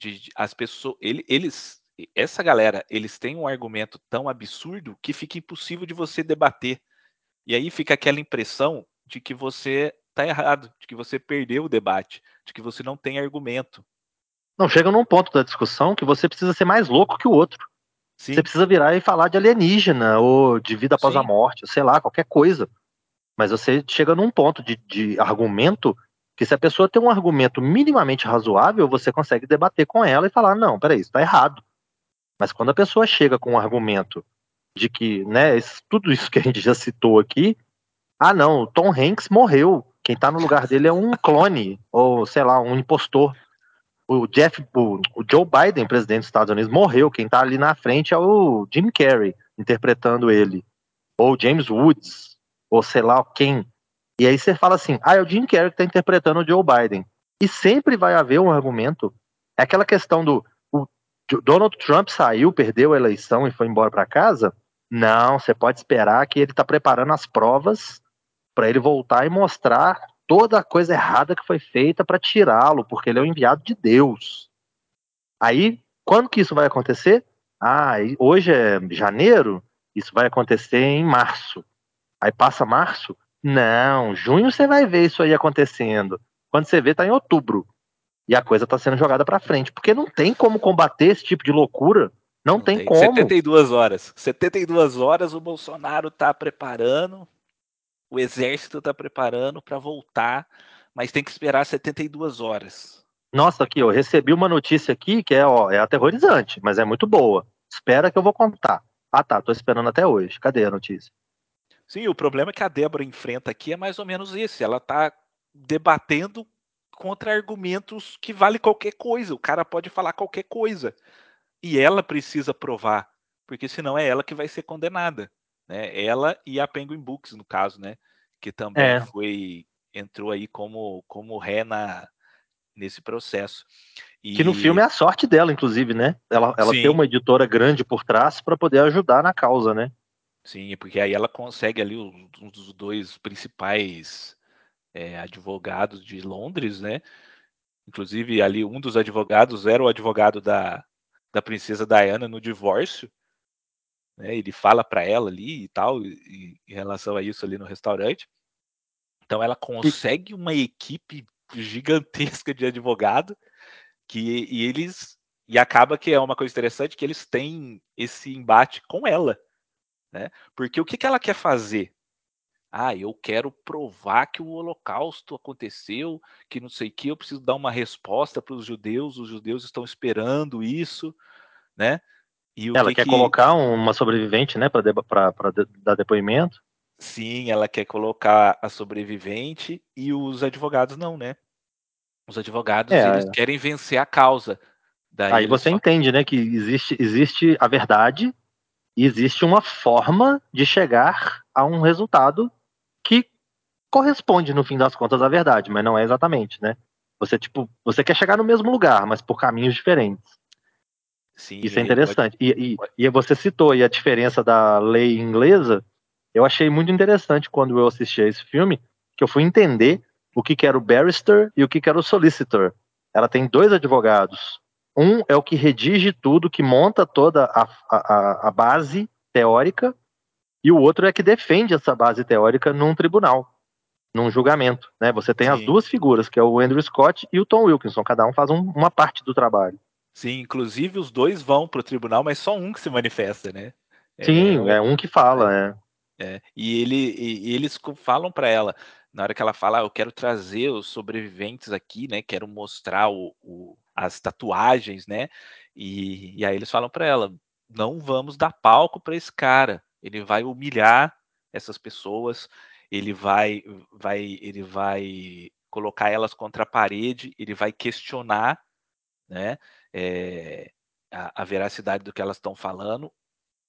De, de, as pessoas, ele, eles, essa galera, eles têm um argumento tão absurdo que fica impossível de você debater. E aí fica aquela impressão de que você está errado, de que você perdeu o debate, de que você não tem argumento. Não, chega num ponto da discussão que você precisa ser mais louco que o outro. Sim. Você precisa virar e falar de alienígena ou de vida após Sim. a morte, sei lá, qualquer coisa. Mas você chega num ponto de, de argumento Porque se a pessoa tem um argumento minimamente razoável, você consegue debater com ela e falar, não, peraí, isso tá errado. Mas quando a pessoa chega com um argumento de que, né, tudo isso que a gente já citou aqui, ah não, o Tom Hanks morreu, quem tá no lugar dele é um clone, ou sei lá, um impostor. O Jeff, o, o Joe Biden, presidente dos Estados Unidos, morreu, quem tá ali na frente é o Jim Carrey, interpretando ele. Ou James Woods, ou sei lá quem. E aí você fala assim, ah, é o Jim Carrey que tá interpretando o Joe Biden. E sempre vai haver um argumento. É aquela questão do o Donald Trump saiu, perdeu a eleição e foi embora para casa. Não, você pode esperar que ele está preparando as provas para ele voltar e mostrar toda a coisa errada que foi feita para tirá-lo, porque ele é o enviado de Deus. Aí, quando que isso vai acontecer? Ah, hoje é janeiro, isso vai acontecer em março. Aí passa março, não, junho você vai ver isso aí acontecendo. Quando você vê, tá em outubro. E a coisa tá sendo jogada para frente. Porque não tem como combater esse tipo de loucura. Não, não tem, tem como. 72 horas. 72 horas o Bolsonaro tá preparando, o exército tá preparando para voltar, mas tem que esperar 72 horas. Nossa, aqui, eu recebi uma notícia aqui que é, ó, é aterrorizante, mas é muito boa. Espera que eu vou contar. Ah tá, tô esperando até hoje. Cadê a notícia? Sim, o problema que a Débora enfrenta aqui é mais ou menos esse. Ela está debatendo contra argumentos que vale qualquer coisa. O cara pode falar qualquer coisa. E ela precisa provar, porque senão é ela que vai ser condenada. Né? Ela e a Penguin Books, no caso, né? Que também é. foi entrou aí como, como ré na, nesse processo. E... Que no filme é a sorte dela, inclusive, né? Ela, ela tem uma editora grande por trás para poder ajudar na causa, né? Sim, porque aí ela consegue ali um dos dois principais é, advogados de Londres, né? Inclusive, ali um dos advogados era o advogado da, da princesa Diana no divórcio. Né? Ele fala para ela ali e tal, e, em relação a isso ali no restaurante. Então ela consegue uma equipe gigantesca de advogado que e eles e acaba que é uma coisa interessante que eles têm esse embate com ela né? Porque o que, que ela quer fazer? Ah, eu quero provar que o Holocausto aconteceu, que não sei o que, eu preciso dar uma resposta para os judeus, os judeus estão esperando isso, né? E ela que quer que... colocar uma sobrevivente, né, para de... dar depoimento? Sim, ela quer colocar a sobrevivente e os advogados não, né? Os advogados é, eles é. querem vencer a causa. Daí Aí você só... entende, né, que existe, existe a verdade existe uma forma de chegar a um resultado que corresponde, no fim das contas, à verdade, mas não é exatamente, né? Você, tipo, você quer chegar no mesmo lugar, mas por caminhos diferentes. Sim, Isso é interessante. Pode... E, e, e, você citou aí a diferença da lei inglesa. Eu achei muito interessante quando eu assisti a esse filme, que eu fui entender o que, que era o barrister e o que, que era o solicitor. Ela tem dois advogados. Um é o que redige tudo, que monta toda a, a, a base teórica, e o outro é que defende essa base teórica num tribunal, num julgamento. Né? Você tem Sim. as duas figuras, que é o Andrew Scott e o Tom Wilkinson, cada um faz um, uma parte do trabalho. Sim, inclusive os dois vão para o tribunal, mas só um que se manifesta, né? Sim, é, é um que fala, é. é. E, ele, e, e eles falam para ela, na hora que ela fala, ah, eu quero trazer os sobreviventes aqui, né? Quero mostrar o, o as tatuagens, né? E, e aí eles falam para ela: não vamos dar palco para esse cara. Ele vai humilhar essas pessoas. Ele vai, vai, ele vai colocar elas contra a parede. Ele vai questionar, né? É, a, a veracidade do que elas estão falando.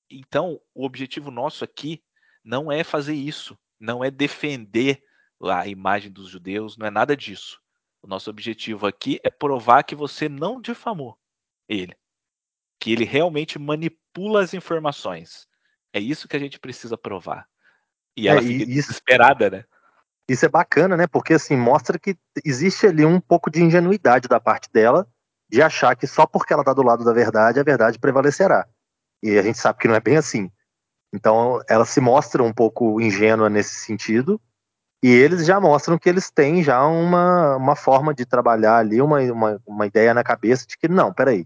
Então, o objetivo nosso aqui não é fazer isso, não é defender a imagem dos judeus, não é nada disso. O nosso objetivo aqui é provar que você não difamou ele, que ele realmente manipula as informações. É isso que a gente precisa provar. E ela é, fica isso, desesperada, né? Isso é bacana, né? Porque assim mostra que existe ali um pouco de ingenuidade da parte dela de achar que só porque ela está do lado da verdade, a verdade prevalecerá. E a gente sabe que não é bem assim. Então ela se mostra um pouco ingênua nesse sentido, e eles já mostram que eles têm já uma, uma forma de trabalhar ali, uma, uma, uma ideia na cabeça de que, não, peraí,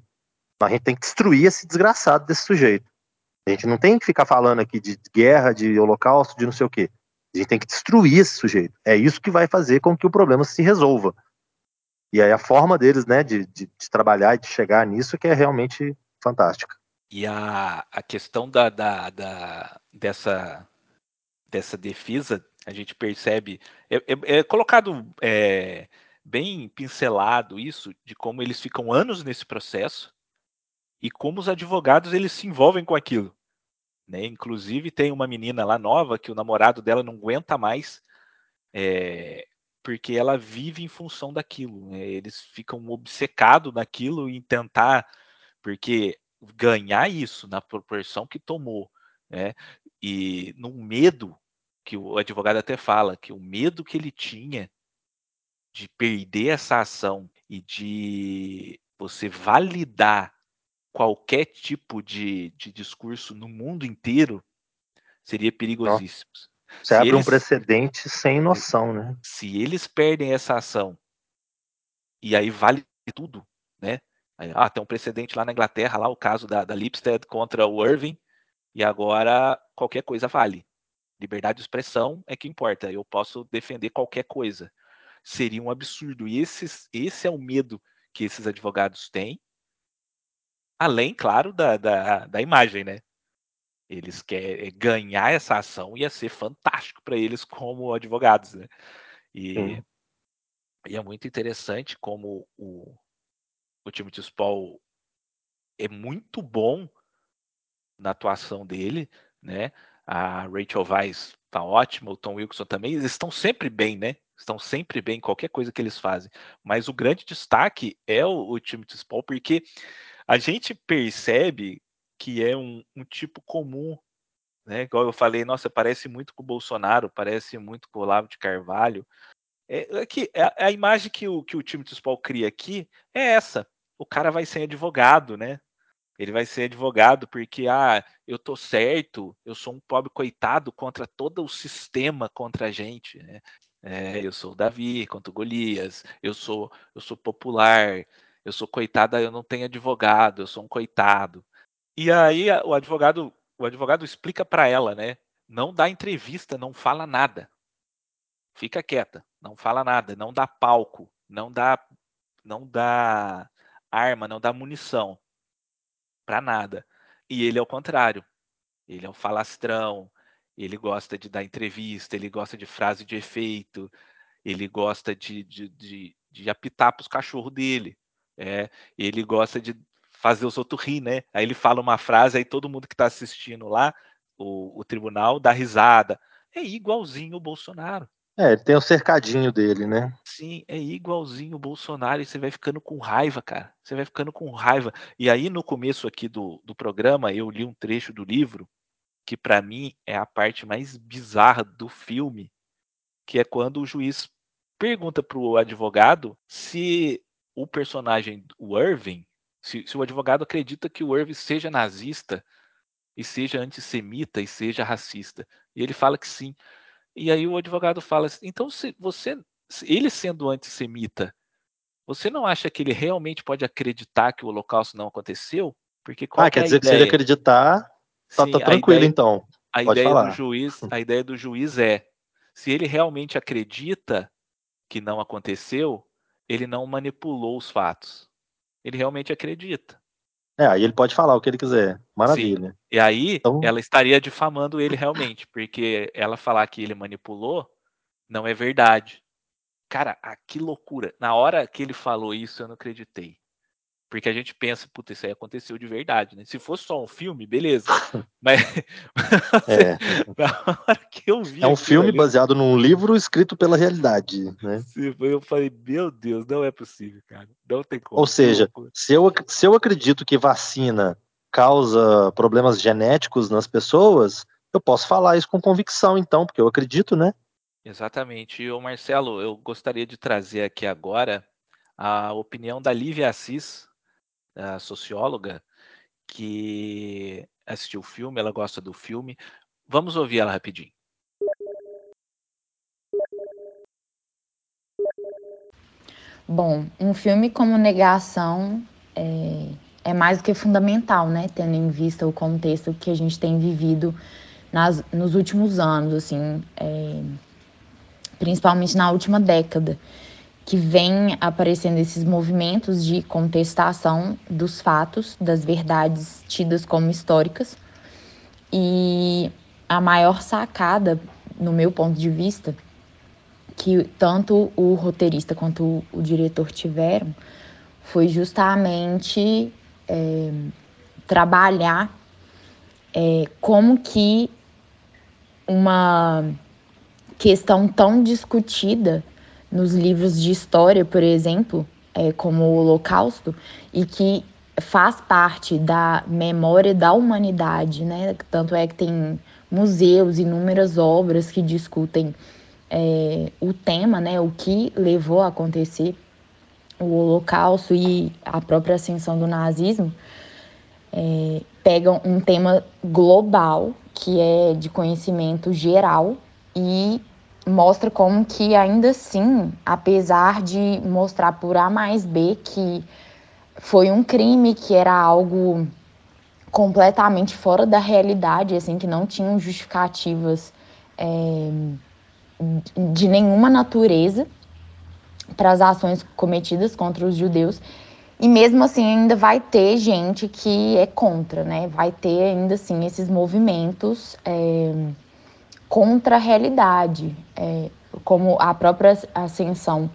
a gente tem que destruir esse desgraçado desse sujeito. A gente não tem que ficar falando aqui de guerra, de holocausto, de não sei o quê. A gente tem que destruir esse sujeito. É isso que vai fazer com que o problema se resolva. E aí a forma deles, né, de, de, de trabalhar e de chegar nisso que é realmente fantástica. E a, a questão da, da, da, dessa, dessa defesa, a gente percebe, é, é, é colocado é, bem pincelado isso, de como eles ficam anos nesse processo e como os advogados eles se envolvem com aquilo. Né? Inclusive tem uma menina lá nova que o namorado dela não aguenta mais é, porque ela vive em função daquilo. Né? Eles ficam obcecados naquilo em tentar, porque ganhar isso na proporção que tomou, né? E no medo que o advogado até fala que o medo que ele tinha de perder essa ação e de você validar qualquer tipo de, de discurso no mundo inteiro seria perigosíssimo. Você se abre eles, um precedente sem noção, né? Se eles perdem essa ação e aí vale tudo, né? Ah, tem um precedente lá na Inglaterra, lá o caso da, da Lipstead contra o Irving, e agora qualquer coisa vale. Liberdade de expressão é que importa. Eu posso defender qualquer coisa. Seria um absurdo. E esse, esse é o medo que esses advogados têm, Além, claro, da, da, da imagem, né? Eles querem ganhar essa ação ia ser fantástico para eles como advogados, né? E, e, é muito interessante como o, o time de Spall é muito bom na atuação dele, né? A Rachel Weisz tá ótima, o Tom Wilson também, eles estão sempre bem, né? Estão sempre bem em qualquer coisa que eles fazem. Mas o grande destaque é o, o time Spall, porque a gente percebe que é um, um tipo comum, né? Igual eu falei, nossa, parece muito com o Bolsonaro, parece muito com o Olavo de Carvalho. É, é que a, a, imagem que o, que o time de Spal cria aqui é essa. O cara vai ser advogado, né? Ele vai ser advogado porque, ah, eu tô certo, eu sou um pobre coitado contra todo o sistema contra a gente, né? É, eu sou o Davi contra o Golias, eu sou, eu sou popular, eu sou coitada, eu não tenho advogado, eu sou um coitado. E aí o advogado, o advogado explica para ela, né? Não dá entrevista, não fala nada. Fica quieta, não fala nada, não dá palco, não dá não dá arma, não dá munição para nada. E ele é o contrário. Ele é um falastrão, ele gosta de dar entrevista, ele gosta de frase de efeito, ele gosta de, de, de, de apitar para os cachorros dele. É, ele gosta de fazer os outros rir, né? Aí ele fala uma frase, aí todo mundo que está assistindo lá, o, o, tribunal, dá risada. É igualzinho o Bolsonaro. É, ele tem o cercadinho dele, né? Sim, é igualzinho o Bolsonaro e você vai ficando com raiva, cara. Você vai ficando com raiva. E aí, no começo aqui do, do programa, eu li um trecho do livro que, para mim, é a parte mais bizarra do filme, que é quando o juiz pergunta para o advogado se o personagem, o Irving, se, se, o advogado acredita que o Irving seja nazista e seja antissemita e seja racista, e ele fala que sim. E aí o advogado fala assim, então se você, ele sendo antissemita, você não acha que ele realmente pode acreditar que o holocausto não aconteceu? Porque qual ah, quer é dizer ideia? que se ele acreditar, tá, sim, tá tranquilo ideia, então. A pode ideia falar. do juiz, a ideia do juiz é, se ele realmente acredita que não aconteceu, ele não manipulou os fatos. Ele realmente acredita. É, aí ele pode falar o que ele quiser. Maravilha. Sim. E aí então... ela estaria difamando ele realmente, porque ela falar que ele manipulou não é verdade. Cara, ah, que loucura. Na hora que ele falou isso, eu não acreditei. Porque a gente pensa, puta, isso aí aconteceu de verdade, né? Se fosse só um filme, beleza. Mas é. na hora que eu vi. É um filme ali, baseado num livro escrito pela realidade, né? Eu falei, meu Deus, não é possível, cara. Não tem como. Ou seja, se eu, se eu acredito que vacina causa problemas genéticos nas pessoas, eu posso falar isso com convicção, então, porque eu acredito, né? Exatamente. E, Marcelo, eu gostaria de trazer aqui agora a opinião da Lívia Assis, a socióloga, que assistiu o filme, ela gosta do filme. Vamos ouvir ela rapidinho. Bom, um filme como Negação é, é mais do que fundamental, né? Tendo em vista o contexto que a gente tem vivido nas, nos últimos anos, assim, é, principalmente na última década, que vem aparecendo esses movimentos de contestação dos fatos, das verdades tidas como históricas. E a maior sacada, no meu ponto de vista, que tanto o roteirista quanto o, diretor tiveram, foi justamente é, trabalhar é, como que uma questão tão discutida nos livros de história, por exemplo, é, como o Holocausto, e que faz parte da memória da humanidade, né? Tanto é que tem museus, inúmeras obras que discutem é, o tema, né? O que levou a acontecer o Holocausto e a própria ascensão do nazismo. É, pegam um tema global, que é de conhecimento geral, e mostra como que ainda assim, apesar de mostrar por A mais B que foi um crime, que era algo completamente fora da realidade, assim, que não tinham justificativas é, de nenhuma natureza para as ações cometidas contra os judeus. E mesmo assim ainda vai ter gente que é contra, né? Vai ter ainda assim esses movimentos é, contra a realidade, é, como a própria ascensão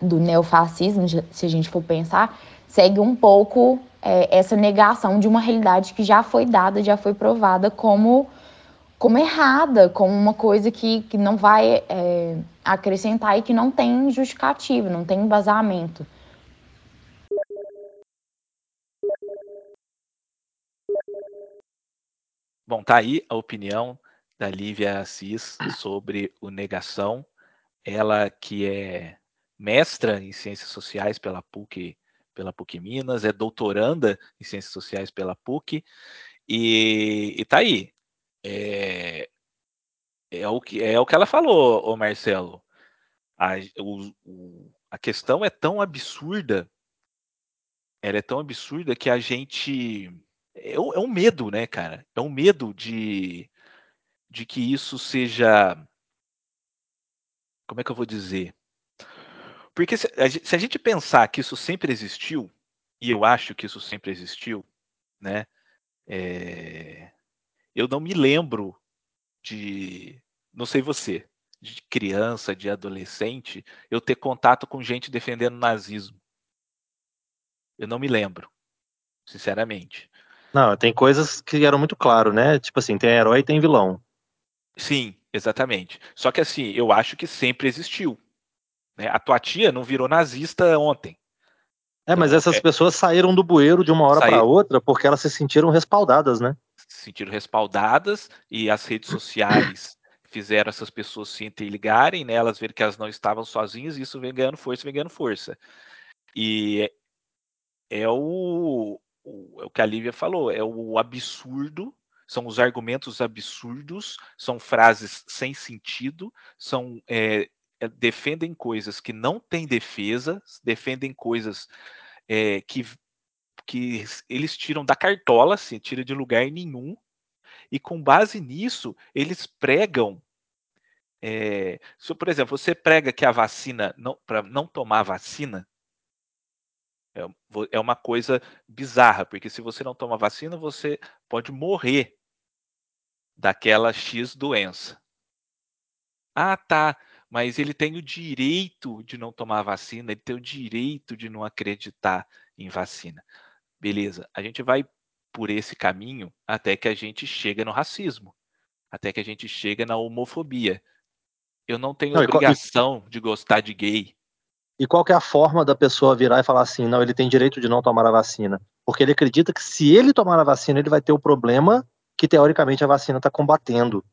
do neofascismo, se a gente for pensar, segue um pouco é, essa negação de uma realidade que já foi dada, já foi provada como, como errada, como uma coisa que, que não vai é, acrescentar e que não tem justificativa, não tem embasamento. Bom, tá aí a opinião da Lívia Assis sobre o negação. Ela que é mestra em ciências sociais pela PUC, pela PUC Minas, é doutoranda em ciências sociais pela PUC e, e tá aí. É, é, o que, é o que ela falou, ô Marcelo. A, o, a questão é tão absurda, ela é tão absurda que a gente é, é um medo, né, cara? É um medo de, de que isso seja. Como é que eu vou dizer? Porque se a, gente pensar que isso sempre existiu, e eu acho que isso sempre existiu, né? É, eu não me lembro de. Não sei você, de criança, de adolescente, eu ter contato com gente defendendo nazismo. Eu não me lembro, sinceramente. Não, tem coisas que eram muito claro, né? Tipo assim, tem herói e tem vilão. Sim, exatamente. Só que assim, eu acho que sempre existiu. Né? A tua tia não virou nazista ontem. É, mas essas é... pessoas saíram do bueiro de uma hora para outra porque elas se sentiram respaldadas, né? Se sentiram respaldadas e as redes sociais fizeram essas pessoas se interligarem, né? Elas viram que elas não estavam sozinhas e isso vem ganhando força, vem ganhando força. E é, é o, o, é o que a Lívia falou, é o absurdo, são os argumentos absurdos, são frases sem sentido, são é, é defendem coisas que não têm defesa, defendem coisas é, que, que eles tiram da cartola, se tira de lugar nenhum, e com base nisso eles pregam é, se, por exemplo, você prega que a vacina, para não tomar vacina, é, é uma coisa bizarra, porque se você não toma vacina, você pode morrer daquela X doença. Ah, tá, mas ele tem o direito de não tomar vacina, ele tem o direito de não acreditar em vacina. Beleza, a gente vai por esse caminho até que a gente chega no racismo, até que a gente chega na homofobia. Eu não tenho não, obrigação e... de gostar de gay. E qual que é a forma da pessoa virar e falar assim, não, ele tem direito de não tomar a vacina? Porque ele acredita que se ele tomar a vacina, ele vai ter o problema que teoricamente a vacina está combatendo.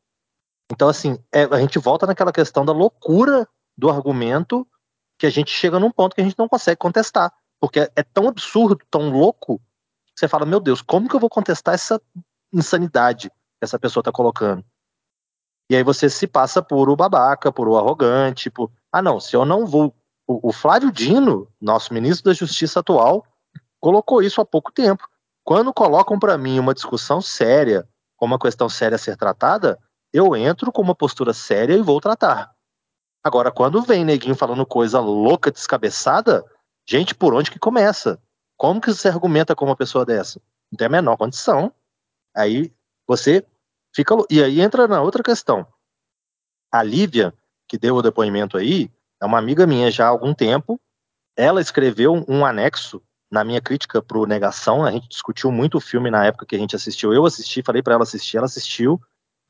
Então, assim, é, a gente volta naquela questão da loucura do argumento que a gente chega num ponto que a gente não consegue contestar. Porque é, tão absurdo, tão louco, que você fala, meu Deus, como que eu vou contestar essa insanidade que essa pessoa está colocando? E aí você se passa por o babaca, por o arrogante, por, ah não, se eu não vou o, Flávio Dino, nosso ministro da Justiça atual, colocou isso há pouco tempo. Quando colocam para mim uma discussão séria uma questão séria a ser tratada, eu entro com uma postura séria e vou tratar. Agora, quando vem neguinho falando coisa louca, descabeçada, gente, por onde que começa? Como que você argumenta com uma pessoa dessa? Não tem a menor condição. Aí você fica. E aí entra na outra questão. A Lívia, que deu o depoimento aí, é uma amiga minha já há algum tempo. Ela escreveu um anexo na minha crítica pro Negação. A gente discutiu muito o filme na época que a gente assistiu. Eu assisti, falei para ela assistir, ela assistiu.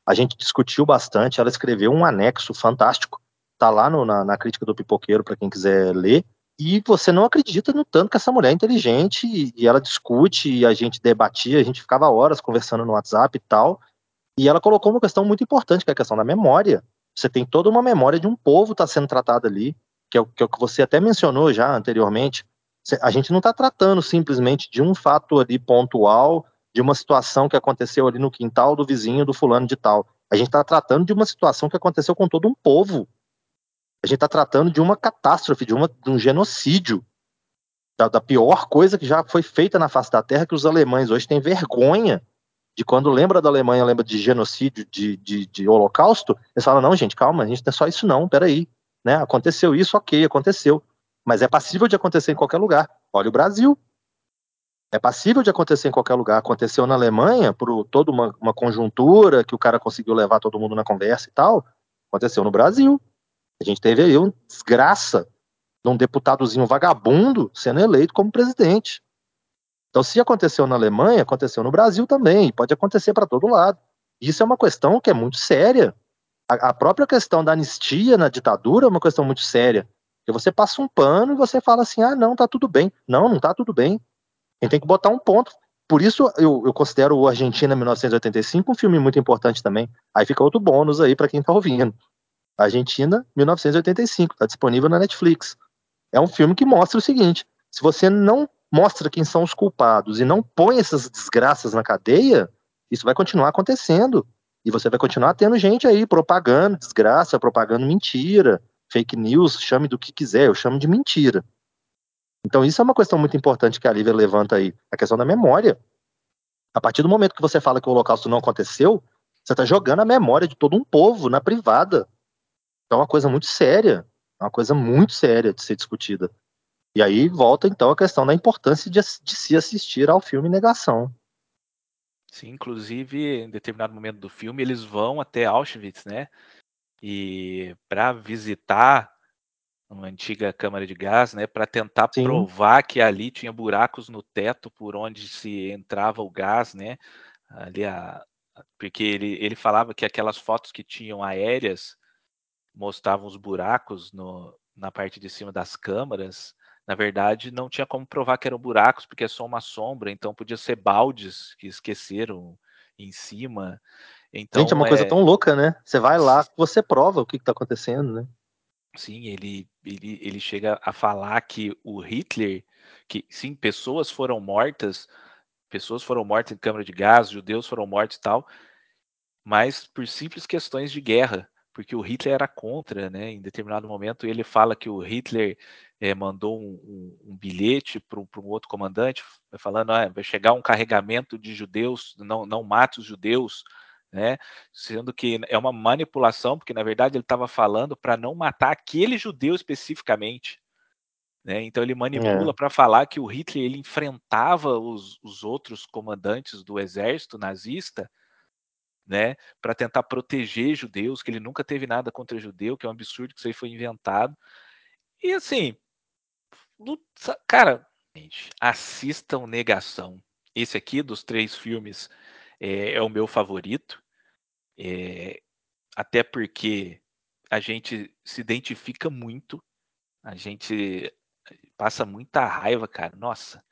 A gente discutiu bastante. Ela escreveu um anexo fantástico. Tá lá no, na, na crítica do Pipoqueiro para quem quiser ler. E você não acredita no tanto que essa mulher é inteligente e, e ela discute e a gente debatia, a gente ficava horas conversando no WhatsApp e tal. E ela colocou uma questão muito importante, que é a questão da memória. Você tem toda uma memória de um povo está sendo tratado ali, que é, que é o que você até mencionou já anteriormente. A gente não está tratando simplesmente de um fato ali pontual, de uma situação que aconteceu ali no quintal do vizinho do fulano de tal. A gente está tratando de uma situação que aconteceu com todo um povo. A gente está tratando de uma catástrofe, de, uma, de um genocídio, da, da, pior coisa que já foi feita na face da Terra, que os alemães hoje têm vergonha de quando lembra da Alemanha, lembra de genocídio, de, de, de holocausto, eles falam, não, gente, calma, a gente não é só isso não, peraí, né, aconteceu isso, ok, aconteceu, mas é passível de acontecer em qualquer lugar, olha o Brasil, é passível de acontecer em qualquer lugar, aconteceu na Alemanha, por toda uma, uma conjuntura, que o cara conseguiu levar todo mundo na conversa e tal, aconteceu no Brasil, a gente teve aí uma desgraça de um deputadozinho vagabundo sendo eleito como presidente, então, se aconteceu na Alemanha, aconteceu no Brasil também, pode acontecer para todo lado. Isso é uma questão que é muito séria. A, a, própria questão da anistia na ditadura é uma questão muito séria. Porque você passa um pano e você fala assim: ah, não, tá tudo bem. Não, não tá tudo bem. A gente tem que botar um ponto. Por isso, eu, eu considero o Argentina 1985 um filme muito importante também. Aí fica outro bônus aí para quem tá ouvindo. Argentina 1985, tá disponível na Netflix. É um filme que mostra o seguinte: se você não mostra quem são os culpados e não põe essas desgraças na cadeia, isso vai continuar acontecendo. E você vai continuar tendo gente aí propagando desgraça, propagando mentira, fake news, chame do que quiser, eu chamo de mentira. Então isso é uma questão muito importante que a Lívia levanta aí, a questão da memória. A partir do momento que você fala que o holocausto não aconteceu, você está jogando a memória de todo um povo na privada. Então é uma coisa muito séria, é uma coisa muito séria de ser discutida. E aí volta então a questão da importância de, de se assistir ao filme Negação. Sim, inclusive em determinado momento do filme eles vão até Auschwitz, né? E para visitar uma antiga câmara de gás, né, para tentar Sim. provar que ali tinha buracos no teto por onde se entrava o gás, né? Ali a, porque ele, ele falava que aquelas fotos que tinham aéreas mostravam os buracos no, na parte de cima das câmaras na verdade, não tinha como provar que eram buracos, porque é só uma sombra, então podia ser baldes que esqueceram em cima. Então, Gente, é uma é... coisa tão louca, né? Você vai lá, você prova o que está acontecendo, né? Sim, ele, ele, ele chega a falar que o Hitler, que sim, pessoas foram mortas, pessoas foram mortas em câmara de gás, judeus foram mortos e tal, mas por simples questões de guerra, porque o Hitler era contra, né? Em determinado momento ele fala que o Hitler é, mandou um, um, um bilhete para um, outro comandante, falando: ah, vai chegar um carregamento de judeus, não, não mate os judeus, né? Sendo que é uma manipulação, porque na verdade ele estava falando para não matar aquele judeu especificamente. Né? Então ele manipula é. para falar que o Hitler ele enfrentava os, os outros comandantes do exército nazista né, para tentar proteger judeus, que ele nunca teve nada contra judeu, que é um absurdo que isso aí foi inventado. E assim, Cara, assistam Negação. Esse aqui dos três filmes é, é o meu favorito. É, até porque a gente se identifica muito, a gente passa muita raiva, cara. Nossa.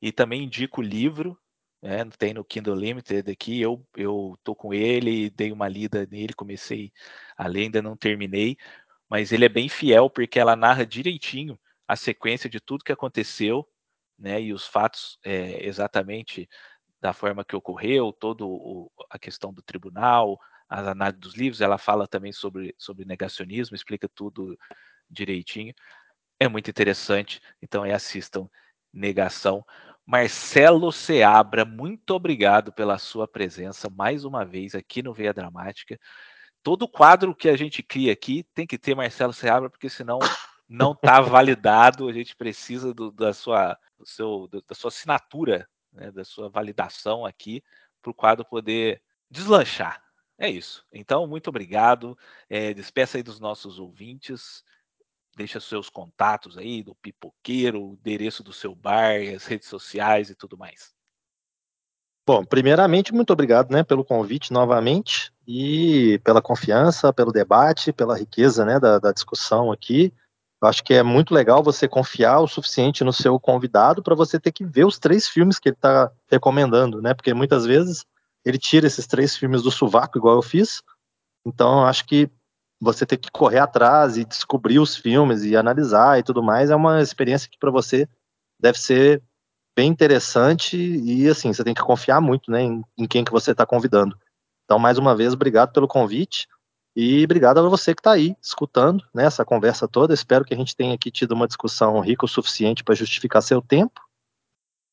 E também indico o livro, né? Tem no Kindle Limited aqui. Eu, eu tô com ele, dei uma lida nele, comecei a ler, ainda não terminei, mas ele é bem fiel porque ela narra direitinho a sequência de tudo que aconteceu, né, e os fatos é, exatamente da forma que ocorreu, toda a questão do tribunal, as análises dos livros, ela fala também sobre, sobre negacionismo, explica tudo direitinho. É muito interessante, então é assistam Negação. Marcelo Seabra, muito obrigado pela sua presença mais uma vez aqui no Veia Dramática. Todo quadro que a gente cria aqui tem que ter Marcelo Seabra, porque senão não está validado. A gente precisa do, da, sua, do seu, da sua assinatura, né, da sua validação aqui, para o quadro poder deslanchar. É isso. Então, muito obrigado. É, despeça aí dos nossos ouvintes. Deixa seus contatos aí do pipoqueiro, o endereço do seu bar, as redes sociais e tudo mais. Bom, primeiramente, muito obrigado né, pelo convite novamente e pela confiança, pelo debate, pela riqueza né, da, da discussão aqui. Eu acho que é muito legal você confiar o suficiente no seu convidado para você ter que ver os três filmes que ele está recomendando, né? Porque muitas vezes ele tira esses três filmes do sovaco, igual eu fiz. Então, acho que você ter que correr atrás e descobrir os filmes e analisar e tudo mais é uma experiência que para você deve ser bem interessante e assim você tem que confiar muito né, em, em quem que você está convidando. Então mais uma vez obrigado pelo convite e obrigado a você que está aí escutando né, essa conversa toda. Espero que a gente tenha aqui tido uma discussão rica o suficiente para justificar seu tempo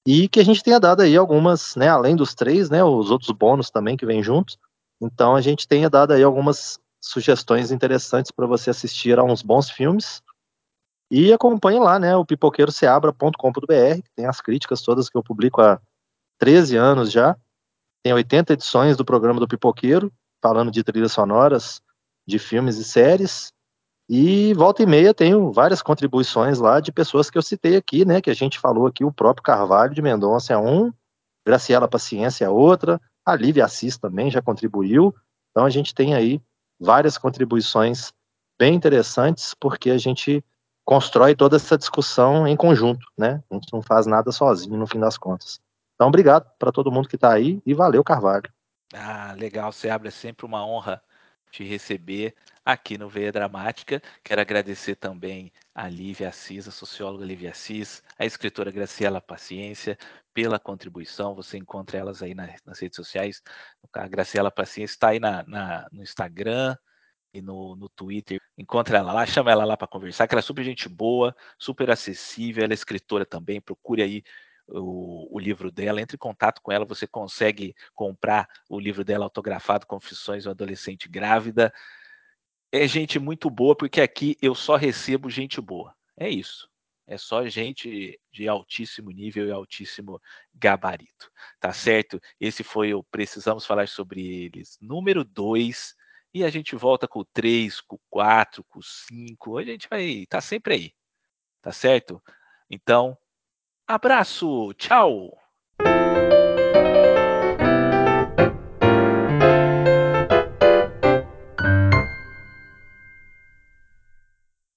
e que a gente tenha dado aí algumas, né, além dos três, né, os outros bônus também que vêm juntos. Então a gente tenha dado aí algumas sugestões interessantes para você assistir a uns bons filmes. E acompanhe lá, né, o pipoqueiroceabra.com.br, tem as críticas todas que eu publico há 13 anos já. Tem 80 edições do programa do Pipoqueiro, falando de trilhas sonoras, de filmes e séries. E volta e meia tenho várias contribuições lá de pessoas que eu citei aqui, né, que a gente falou aqui, o próprio Carvalho de Mendonça é um, Graciela Paciência é outra, a Lívia Assis também já contribuiu. Então a gente tem aí várias contribuições bem interessantes, porque a gente constrói toda essa discussão em conjunto, né? A gente não faz nada sozinho no fim das contas. Então, obrigado para todo mundo que está aí e valeu, Carvalho. Ah, legal, abre é sempre uma honra te receber aqui no Veia Dramática. Quero agradecer também a Lívia Assis, a socióloga Lívia Assis, a escritora Graciela Paciência, pela contribuição. Você encontra elas aí nas, nas redes sociais. A Graciela Paciência está aí na, na, no Instagram e no, no Twitter. Encontra ela lá, chama ela lá para conversar, que ela é super gente boa, super acessível. Ela é escritora também. Procure aí o, o, livro dela, entre em contato com ela, você consegue comprar o livro dela autografado, Confissões uma Adolescente Grávida. É gente muito boa, porque aqui eu só recebo gente boa. É isso. É só gente de altíssimo nível e altíssimo gabarito. Tá certo? Esse foi o Precisamos Falar sobre Eles, número 2. E a gente volta com o 3, com o 4, com o 5. A gente vai tá sempre aí. Tá certo? Então, abraço, tchau!